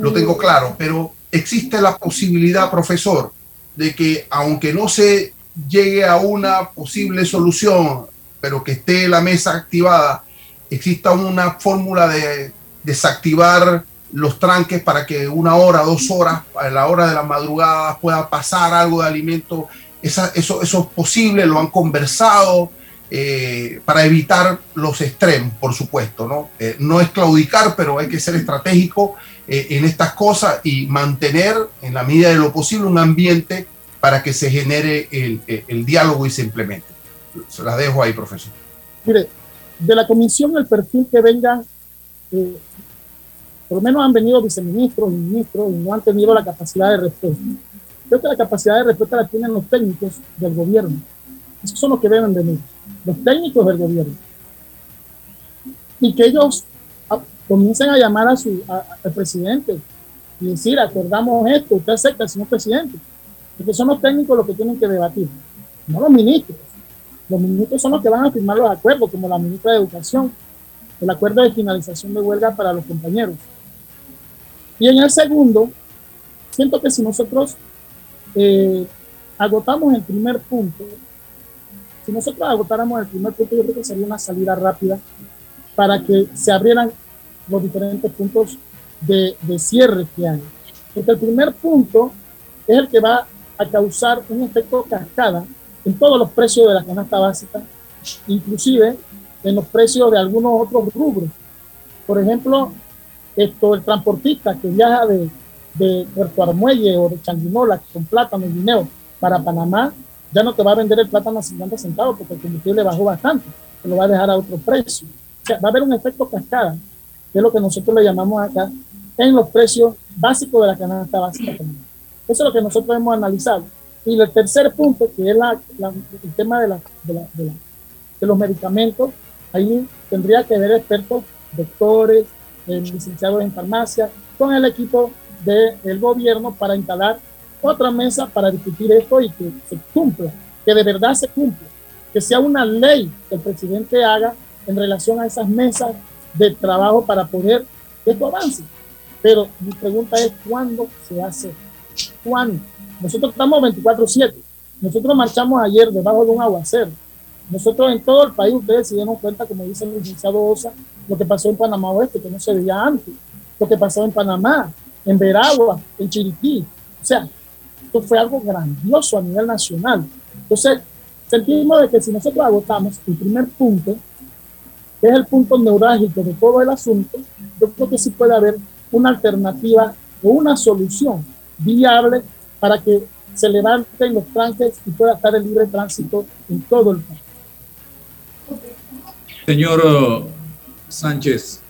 Lo tengo claro, pero existe la posibilidad, profesor, de que aunque no se llegue a una posible solución, pero que esté la mesa activada, exista una fórmula de desactivar los tranques para que una hora, dos horas, a la hora de la madrugada pueda pasar algo de alimento. eso, es posible, lo han conversado eh, para evitar los extremos, por supuesto. ¿no? Eh, no es claudicar, pero hay que ser estratégico eh, en estas cosas y mantener en la medida de lo posible un ambiente para que se genere el, el diálogo y se implemente. Se las dejo ahí, profesor. Mire, de la comisión el perfil que venga, eh, por lo menos han venido viceministros y ministros y no han tenido la capacidad de respuesta. Creo que la capacidad de respuesta la tienen los técnicos del gobierno. Esos son los que deben venir, los técnicos del gobierno. Y que ellos comiencen a llamar a su, al presidente y decir, acordamos esto, usted acepta, señor presidente. Porque son los técnicos los que tienen que debatir, no los ministros. Los ministros son los que van a firmar los acuerdos, como la ministra de Educación, el acuerdo de finalización de huelga para los compañeros. Y en el segundo, siento que si nosotros eh, agotamos el primer punto, si nosotros agotáramos el primer punto, yo creo que sería una salida rápida para que se abrieran los diferentes puntos de, cierre que hay. Porque el primer punto es el que va a causar un efecto cascada en todos los precios de la canasta básica, inclusive en los precios de algunos otros rubros. Por ejemplo, esto, el transportista que viaja de, Puerto Armuelle o de Changuinola con plátano y dinero para Panamá, ya no te va a vender el plátano a 50 centavos porque el combustible bajó bastante, te lo va a dejar a otro precio. O sea, va a haber un efecto cascada que es lo que nosotros le llamamos acá, en los precios básicos de la canasta básica. Eso es lo que nosotros hemos analizado. Y el tercer punto, que es el tema de, los medicamentos, ahí tendría que haber expertos, doctores, eh, licenciados en farmacia, con el equipo del gobierno para instalar otra mesa para discutir esto y que se cumpla, que de verdad se cumpla, que sea una ley que el presidente haga en relación a esas mesas de trabajo para poder que esto avance. Pero mi pregunta es, ¿cuándo se hace? ¿Cuándo? Nosotros estamos 24/7. Nosotros marchamos ayer debajo de un aguacero. Nosotros en todo el país, ustedes se dieron cuenta, como dice el licenciado Osa, lo que pasó en Panamá Oeste, que no se veía antes, lo que pasó en Panamá, en Veragua, en Chiriquí. O sea, esto fue algo grandioso a nivel nacional. Entonces, sentimos de que si nosotros agotamos el primer punto, es el punto neurálgico de todo el asunto, yo creo que sí puede haber una alternativa o una solución viable para que se levanten los tranques y pueda estar el libre tránsito en todo el país. Señor Sánchez,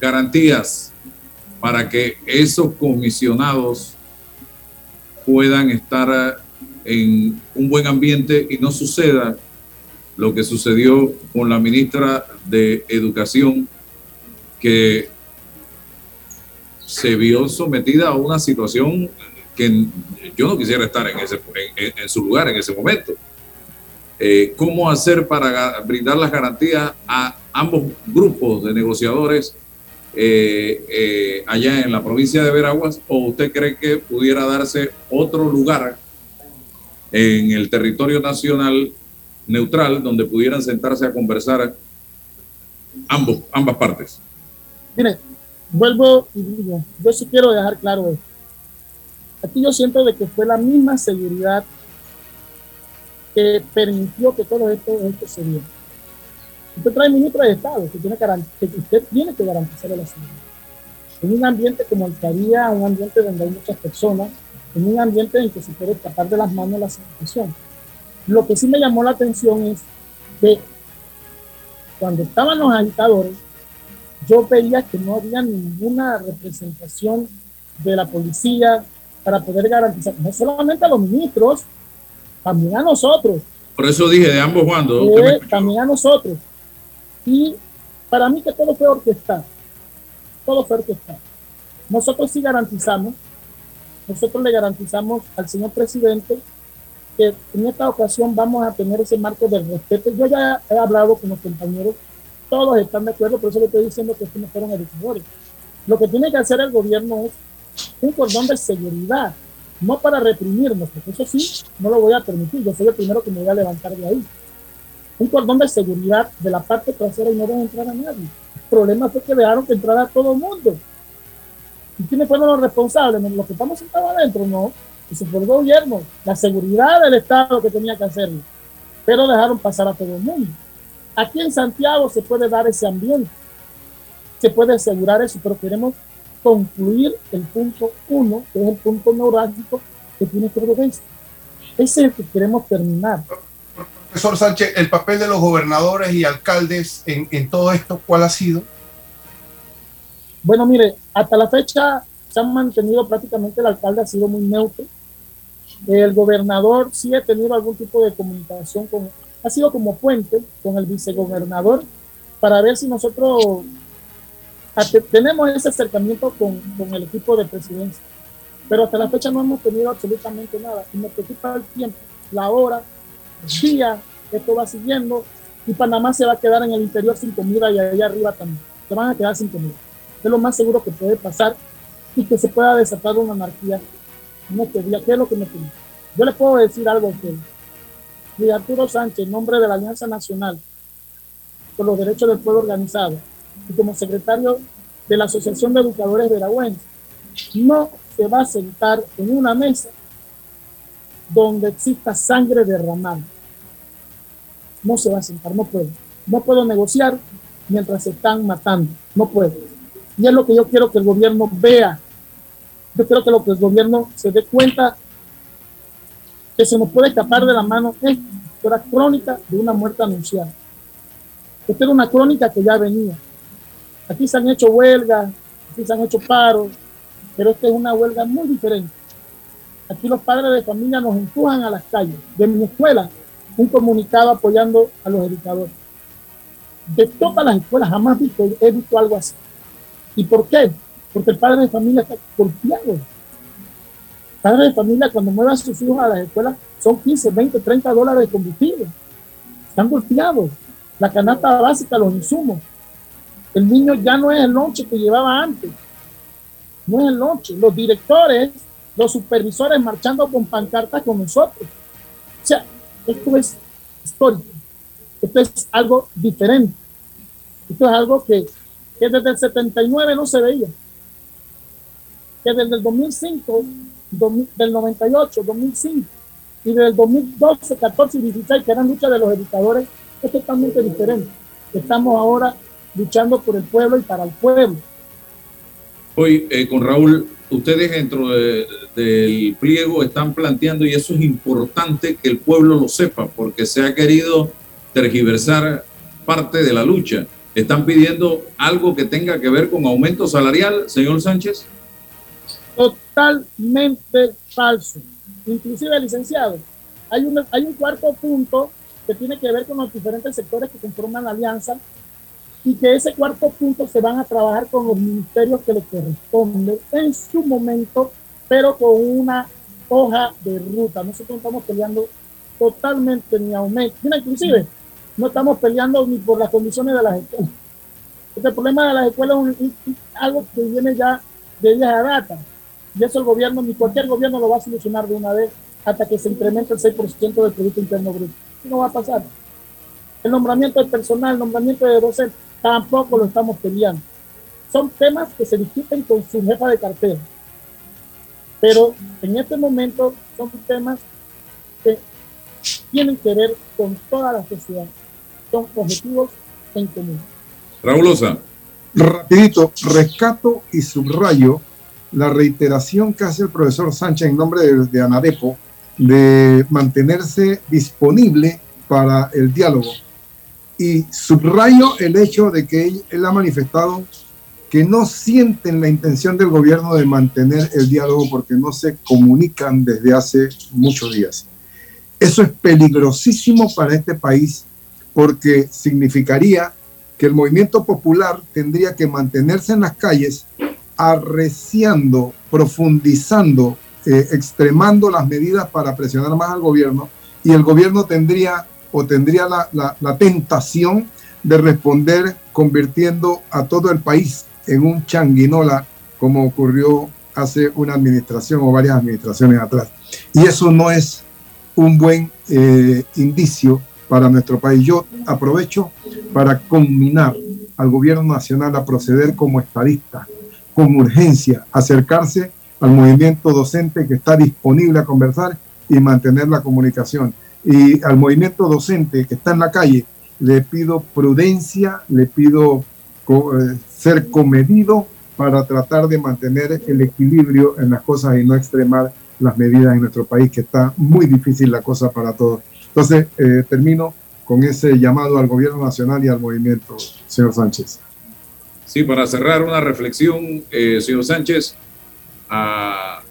garantías para que esos comisionados puedan estar en un buen ambiente y no suceda lo que sucedió con la ministra de Educación, que se vio sometida a una situación que yo no quisiera estar en, ese, en, su lugar en ese momento. Eh, ¿Cómo hacer para brindar las garantías a ambos grupos de negociadores eh, eh, allá en la provincia de Veraguas? ¿O usted cree que pudiera darse otro lugar en el territorio nacional neutral donde pudieran sentarse a conversar ambos, ambas partes? Mire, vuelvo y digo, yo sí quiero dejar claro esto Aquí yo siento de que fue la misma seguridad que permitió que todo esto, esto se diera. Usted trae ministro de Estado que, tiene que usted tiene que garantizar la seguridad. En un ambiente como el que había, un ambiente donde hay muchas personas, en un ambiente en que se puede escapar de las manos la situación. Lo que sí me llamó la atención es que cuando estaban los agitadores, yo veía que no había ninguna representación de la policía, para poder garantizar, no solamente a los ministros, también a nosotros. Por eso dije de ambos bandos. Eh, también a nosotros. Y para mí que todo fue orquestado. Todo fue orquestado. Nosotros sí garantizamos, nosotros le garantizamos al señor presidente que en esta ocasión vamos a tener ese marco del respeto. Yo ya he hablado con los compañeros, todos están de acuerdo, por eso le estoy diciendo que estos no fueron educadores. Lo que tiene que hacer el gobierno es un cordón de seguridad, no para reprimirnos, porque eso sí, no lo voy a permitir, yo soy el primero que me voy a levantar de ahí. Un cordón de seguridad de la parte trasera y no deja entrar a nadie. El problema fue que dejaron que entrara todo el mundo. ¿Y quiénes fueron los responsables? Los que estamos sentados adentro, no. Ese fue el gobierno, la seguridad del Estado que tenía que hacerlo. Pero dejaron pasar a todo el mundo. Aquí en Santiago se puede dar ese ambiente, se puede asegurar eso, pero queremos concluir el punto uno, que es el punto neurálgico que tiene que ver esto. Ese es el que queremos terminar. Profesor Sánchez, el papel de los gobernadores y alcaldes en, en todo esto, ¿cuál ha sido? Bueno, mire, hasta la fecha se han mantenido prácticamente, el alcalde ha sido muy neutro. El gobernador sí ha tenido algún tipo de comunicación con, ha sido como puente con el vicegobernador para ver si nosotros tenemos ese acercamiento con, con, el equipo de presidencia, pero hasta la fecha no hemos tenido absolutamente nada. Y me preocupa el tiempo, la hora, el día, esto va siguiendo y Panamá se va a quedar en el interior sin comida y allá arriba también. Se van a quedar sin comida. Es lo más seguro que puede pasar y que se pueda desatar una anarquía en este día. ¿Qué lo que me pide? Yo le puedo decir algo a usted. Y Arturo Sánchez, en nombre de la Alianza Nacional por los Derechos del Pueblo Organizado, y como secretario de la Asociación de Educadores de Veragüense, no se va a sentar en una mesa donde exista sangre derramada. No se va a sentar, no puedo. No puedo negociar mientras se están matando. No puedo. Y es lo que yo quiero que el gobierno vea. Yo quiero que, lo que el gobierno se dé cuenta que se nos puede escapar de la mano es la crónica de una muerte anunciada. Esta era una crónica que ya venía. Aquí se han hecho huelgas, aquí se han hecho paros, pero esta es una huelga muy diferente. Aquí los padres de familia nos empujan a las calles. De mi escuela, un comunicado apoyando a los educadores. de todas las escuelas, jamás he visto algo así. ¿Y por qué? Porque el padre de familia está golpeado. Padre de familia cuando mueve a sus hijos a las escuelas son 15, 20, 30 dólares de combustible. Están golpeados. La canasta básica, los insumos. El niño ya no es el lonche que llevaba antes. No es el lonche. Los directores, los supervisores marchando con pancartas con nosotros. O sea, esto es histórico. Esto es algo diferente. Esto es algo que, que desde el 79 no se veía. Que desde el 2005, del 98, 2005 y del 2012, 14 y 16, que eran luchas de los educadores, es totalmente diferente. Estamos ahora luchando por el pueblo y para el pueblo. Hoy, eh, con Raúl, ustedes dentro del pliego están planteando, y eso es importante que el pueblo lo sepa, porque se ha querido tergiversar parte de la lucha. ¿Están pidiendo algo que tenga que ver con aumento salarial, señor Sánchez? Totalmente falso. Inclusive, licenciado, hay un, hay un cuarto punto que tiene que ver con los diferentes sectores que conforman la alianza y que ese cuarto punto se van a trabajar con los ministerios que les corresponden en su momento, pero con una hoja de ruta. Nosotros estamos peleando totalmente ni aumento. Mira, inclusive, no estamos peleando ni por las condiciones de las escuelas. Este problema de las escuelas es, algo que viene ya de vieja data. Y eso el gobierno, ni cualquier gobierno lo va a solucionar de una vez hasta que se incremente el 6% del Producto Interno Bruto. ¿Qué no va a pasar? El nombramiento de personal, el nombramiento de docentes, tampoco lo estamos peleando. Son temas que se discuten con su jefa de cartera. Pero en este momento son temas que tienen que ver con toda la sociedad. Son objetivos en común. Raúl Osa. Rapidito, rescato y subrayo la reiteración que hace el profesor Sánchez en nombre de, de Anarepo de mantenerse disponible para el diálogo. Y subrayo el hecho de que él, ha manifestado que no sienten la intención del gobierno de mantener el diálogo porque no se comunican desde hace muchos días. Eso es peligrosísimo para este país porque significaría que el movimiento popular tendría que mantenerse en las calles arreciando, profundizando eh, extremando las medidas para presionar más al gobierno y el gobierno tendría o tendría la, la, tentación de responder convirtiendo a todo el país en un changuinola como ocurrió hace una administración o varias administraciones atrás. Y eso no es un buen eh, indicio para nuestro país. Yo aprovecho para combinar al gobierno nacional a proceder como estadista, con urgencia, acercarse al movimiento docente que está disponible a conversar y mantener la comunicación. Y al movimiento docente que está en la calle, le pido prudencia, le pido eh, ser comedido para tratar de mantener el equilibrio en las cosas y no extremar las medidas en nuestro país, que está muy difícil la cosa para todos. Entonces, eh, termino con ese llamado al gobierno nacional y al movimiento, señor Sánchez. Sí, para cerrar una reflexión, eh, señor Sánchez, a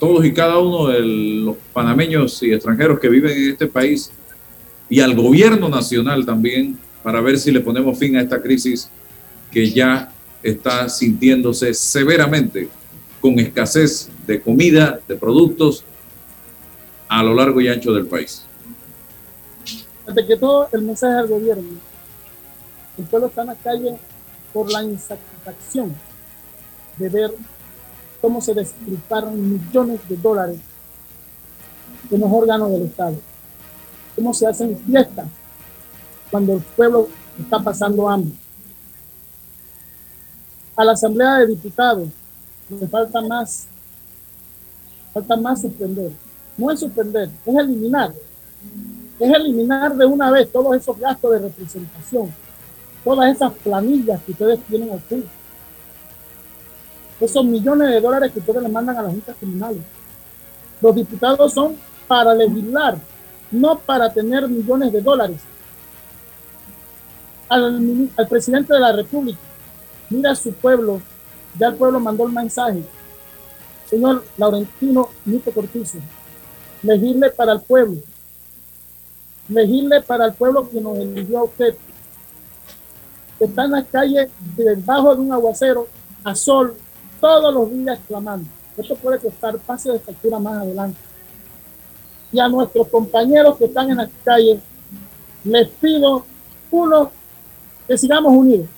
todos y cada uno de los panameños y extranjeros que viven en este país y al gobierno nacional también para ver si le ponemos fin a esta crisis que ya está sintiéndose severamente con escasez de comida, de productos a lo largo y ancho del país. Ante que todo, el mensaje al gobierno, el pueblo está en la calle por la insatisfacción de ver cómo se destriparon millones de dólares en los órganos del Estado, cómo se hacen fiestas cuando el pueblo está pasando hambre. A la Asamblea de Diputados le falta más, falta más suspender. No es suspender, es eliminar. Es eliminar de una vez todos esos gastos de representación, todas esas planillas que ustedes tienen aquí esos millones de dólares que ustedes le mandan a las juntas criminales. Los diputados son para legislar, no para tener millones de dólares. Al, presidente de la República, mira su pueblo, ya el pueblo mandó el mensaje. Señor Laurentino Nito Cortizo, legisle para el pueblo, legisle para el pueblo que nos eligió a usted. Que está en la calle debajo de un aguacero a sol todos los días clamando. Esto puede costar pase de factura más adelante. Y a nuestros compañeros que están en las calles, les pido, uno, que sigamos unidos.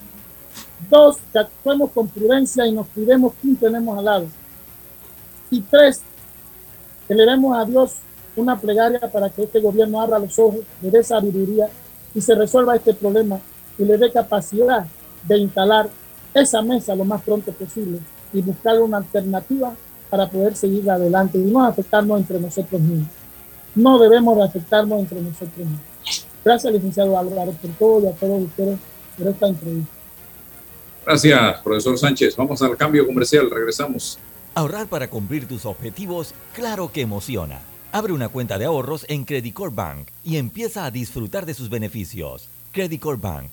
Dos, que actuemos con prudencia y nos cuidemos quién tenemos al lado. Y tres, que le demos a Dios una plegaria para que este gobierno abra los ojos, le dé sabiduría y se resuelva este problema y le dé capacidad de instalar esa mesa lo más pronto posible y buscar una alternativa para poder seguir adelante y no afectarnos entre nosotros mismos. No debemos de afectarnos entre nosotros mismos. Gracias, licenciado Álvaro, por todo y a todos ustedes por esta entrevista. Gracias, profesor Sánchez. Vamos al cambio comercial, regresamos. Ahorrar para cumplir tus objetivos, claro que emociona. Abre una cuenta de ahorros en Credit Bank y empieza a disfrutar de sus beneficios. Credit Bank,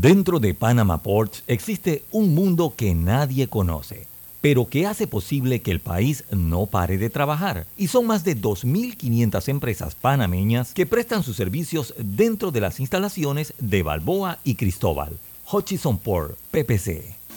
Dentro de Panama Ports existe un mundo que nadie conoce, pero que hace posible que el país no pare de trabajar. Y son más de 2.500 empresas panameñas que prestan sus servicios dentro de las instalaciones de Balboa y Cristóbal. Hutchison Port, PPC.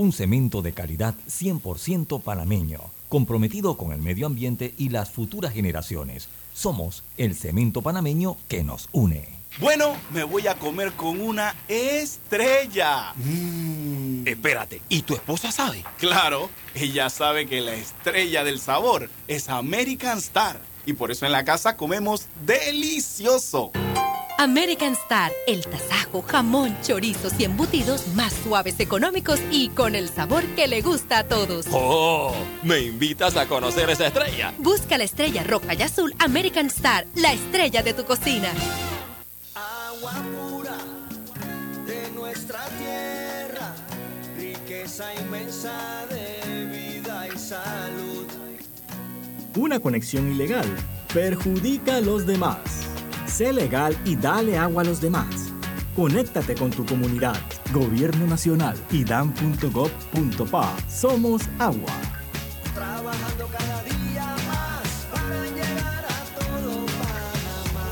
un cemento de calidad 100% panameño, comprometido con el medio ambiente y las futuras generaciones. Somos el cemento panameño que nos une. Bueno, me voy a comer con una estrella. Espérate, ¿y tu esposa sabe? Claro, ella sabe que la estrella del sabor es American Star. Y por eso en la casa comemos delicioso. American Star, el tasajo, jamón, chorizos y embutidos más suaves, económicos y con el sabor que le gusta a todos. Oh, ¿me invitas a conocer esa estrella? Busca la estrella roja y azul American Star, la estrella de tu cocina. Agua pura de nuestra tierra, riqueza inmensa de vida y salud. Una conexión ilegal perjudica a los demás. Sé legal y dale agua a los demás. Conéctate con tu comunidad. Gobierno Nacional y dan.gov.pa. Somos agua. Trabajando cada día más para llegar a todo Panamá.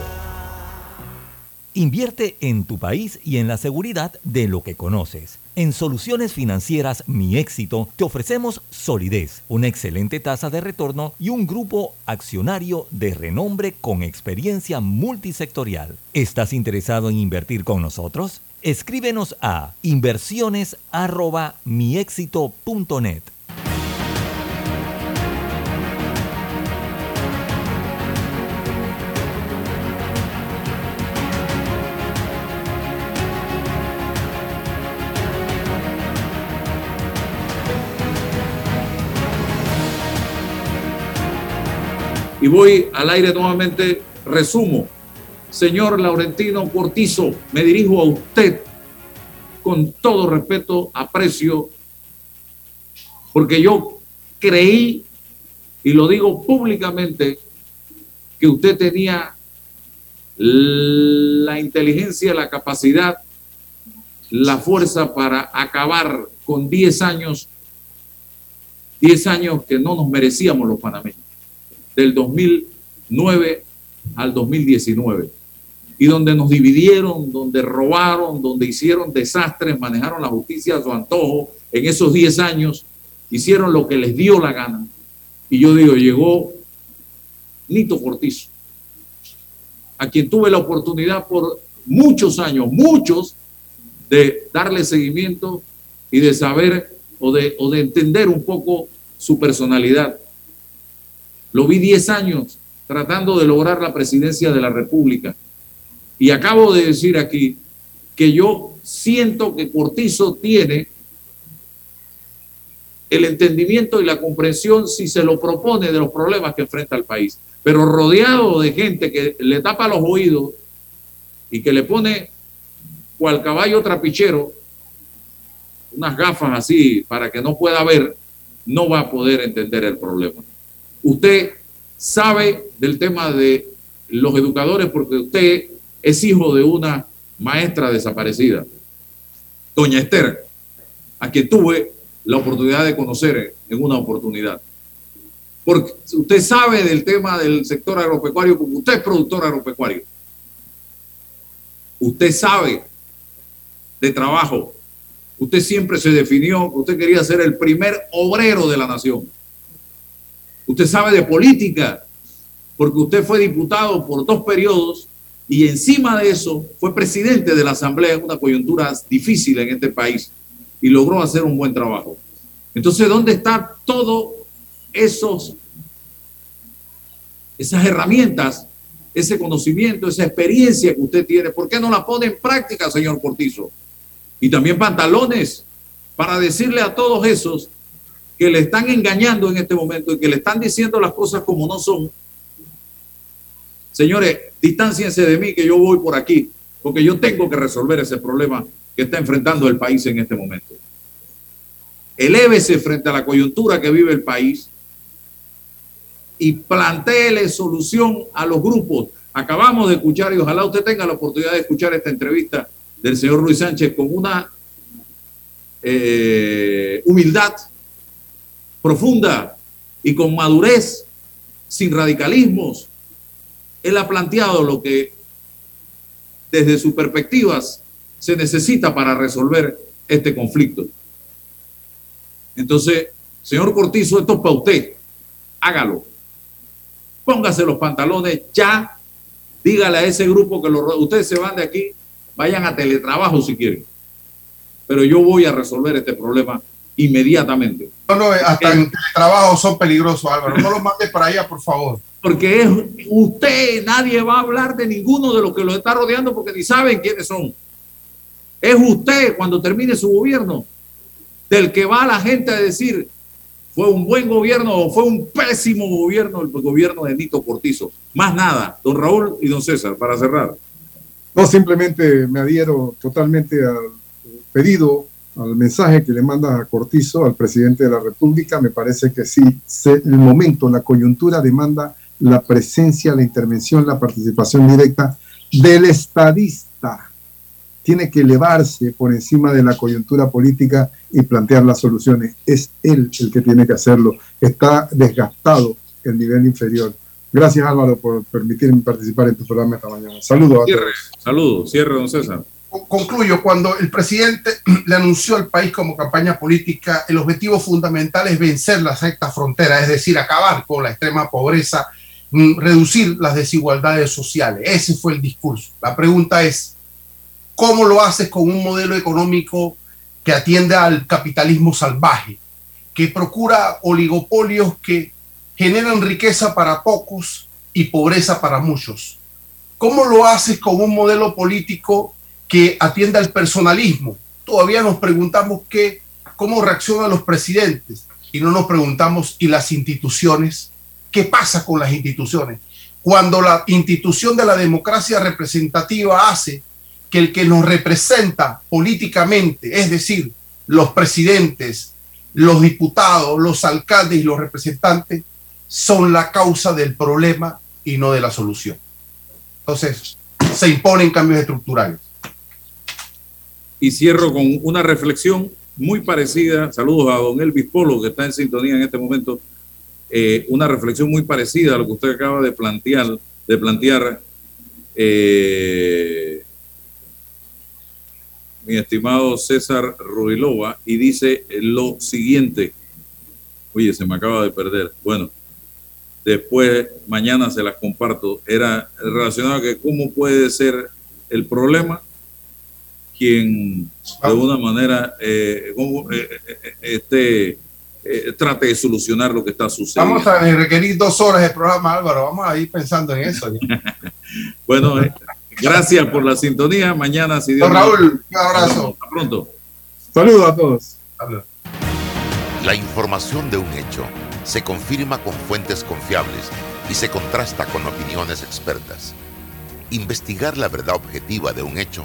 Invierte en tu país y en la seguridad de lo que conoces. En Soluciones Financieras Mi Éxito te ofrecemos solidez, una excelente tasa de retorno y un grupo accionario de renombre con experiencia multisectorial. ¿Estás interesado en invertir con nosotros? Escríbenos a inversiones@miexito.net. Voy al aire nuevamente, resumo. Señor Laurentino Cortizo, me dirijo a usted con todo respeto, aprecio, porque yo creí, y lo digo públicamente, que usted tenía la inteligencia, la capacidad, la fuerza para acabar con 10 años, 10 años que no nos merecíamos los panameños del 2009 al 2019, y donde nos dividieron, donde robaron, donde hicieron desastres, manejaron la justicia a su antojo, en esos 10 años hicieron lo que les dio la gana. Y yo digo, llegó Nito Cortizo, a quien tuve la oportunidad por muchos años, muchos, de darle seguimiento y de saber o de, o de entender un poco su personalidad. Lo vi 10 años tratando de lograr la presidencia de la República. Y acabo de decir aquí que yo siento que Cortizo tiene el entendimiento y la comprensión si se lo propone de los problemas que enfrenta el país. Pero rodeado de gente que le tapa los oídos y que le pone cual caballo trapichero unas gafas así para que no pueda ver, no va a poder entender el problema. Usted sabe del tema de los educadores porque usted es hijo de una maestra desaparecida, doña Esther, a quien tuve la oportunidad de conocer en una oportunidad. Porque usted sabe del tema del sector agropecuario porque usted es productor agropecuario. Usted sabe de trabajo. Usted siempre se definió usted quería ser el primer obrero de la nación. Usted sabe de política porque usted fue diputado por dos periodos y encima de eso fue presidente de la Asamblea en una coyuntura difícil en este país y logró hacer un buen trabajo. Entonces, ¿dónde están todos esos esas herramientas, ese conocimiento, esa experiencia que usted tiene? ¿Por qué no la pone en práctica, señor Cortizo? Y también pantalones para decirle a todos esos que le están engañando en este momento y que le están diciendo las cosas como no son. Señores, distánciense de mí que yo voy por aquí, porque yo tengo que resolver ese problema que está enfrentando el país en este momento. Elévese frente a la coyuntura que vive el país y planteele solución a los grupos. Acabamos de escuchar, y ojalá usted tenga la oportunidad de escuchar esta entrevista del señor Luis Sánchez con una eh, humildad profunda y con madurez, sin radicalismos. Él ha planteado lo que desde sus perspectivas se necesita para resolver este conflicto. Entonces, señor Cortizo, esto es para usted. Hágalo. Póngase los pantalones ya. Dígale a ese grupo que lo, ustedes se van de aquí, vayan a teletrabajo si quieren. Pero yo voy a resolver este problema inmediatamente. No, no, hasta en teletrabajo son peligrosos, Álvaro. No los mande para allá, por favor. Porque es usted, nadie va a hablar de ninguno de los que lo está rodeando porque ni saben quiénes son. Es usted cuando termine su gobierno del que va la gente a decir fue un buen gobierno o fue un pésimo gobierno el gobierno de Nito Cortizo. Más nada, don Raúl y don César, para cerrar. No, simplemente me adhiero totalmente al pedido, al mensaje que le manda a Cortizo, al presidente de la República. Me parece que sí, el momento, la coyuntura demanda la presencia, la intervención, la participación directa del estadista tiene que elevarse por encima de la coyuntura política y plantear las soluciones. Es él el que tiene que hacerlo. Está desgastado el nivel inferior. Gracias Álvaro por permitirme participar en tu programa esta mañana. Saludos. Saludos. Cierre, don César. Concluyo, cuando el presidente le anunció al país como campaña política, el objetivo fundamental es vencer la secta frontera, es decir, acabar con la extrema pobreza, mm, reducir las desigualdades sociales. Ese fue el discurso. La pregunta es, ¿Cómo lo haces con un modelo económico que atiende al capitalismo salvaje, que procura oligopolios que generan riqueza para pocos y pobreza para muchos? ¿Cómo lo haces con un modelo político que atiende al personalismo? Todavía nos preguntamos qué, cómo reaccionan los presidentes y no nos preguntamos y las instituciones, qué pasa con las instituciones. Cuando la institución de la democracia representativa hace que el que nos representa políticamente, es decir, los presidentes, los diputados, los alcaldes y los representantes, son la causa del problema y no de la solución. Entonces, se imponen cambios estructurales. Y cierro con una reflexión muy parecida. Saludos a don Elvis Polo, que está en sintonía en este momento. Eh, una reflexión muy parecida a lo que usted acaba de plantear, de plantear eh, mi estimado César Ruilova, y dice lo siguiente. Oye, se me acaba de perder. Bueno, después mañana se las comparto. Era relacionado a que cómo puede ser el problema quien de una manera eh, como, eh, eh, este, eh, trate de solucionar lo que está sucediendo. Vamos a requerir dos horas de programa, Álvaro. Vamos a ir pensando en eso. Bueno, eh, gracias por la sintonía. Mañana, si Dios Don Raúl, un abrazo. Hasta pronto. Saludos a todos. La información de un hecho se confirma con fuentes confiables y se contrasta con opiniones expertas. Investigar la verdad objetiva de un hecho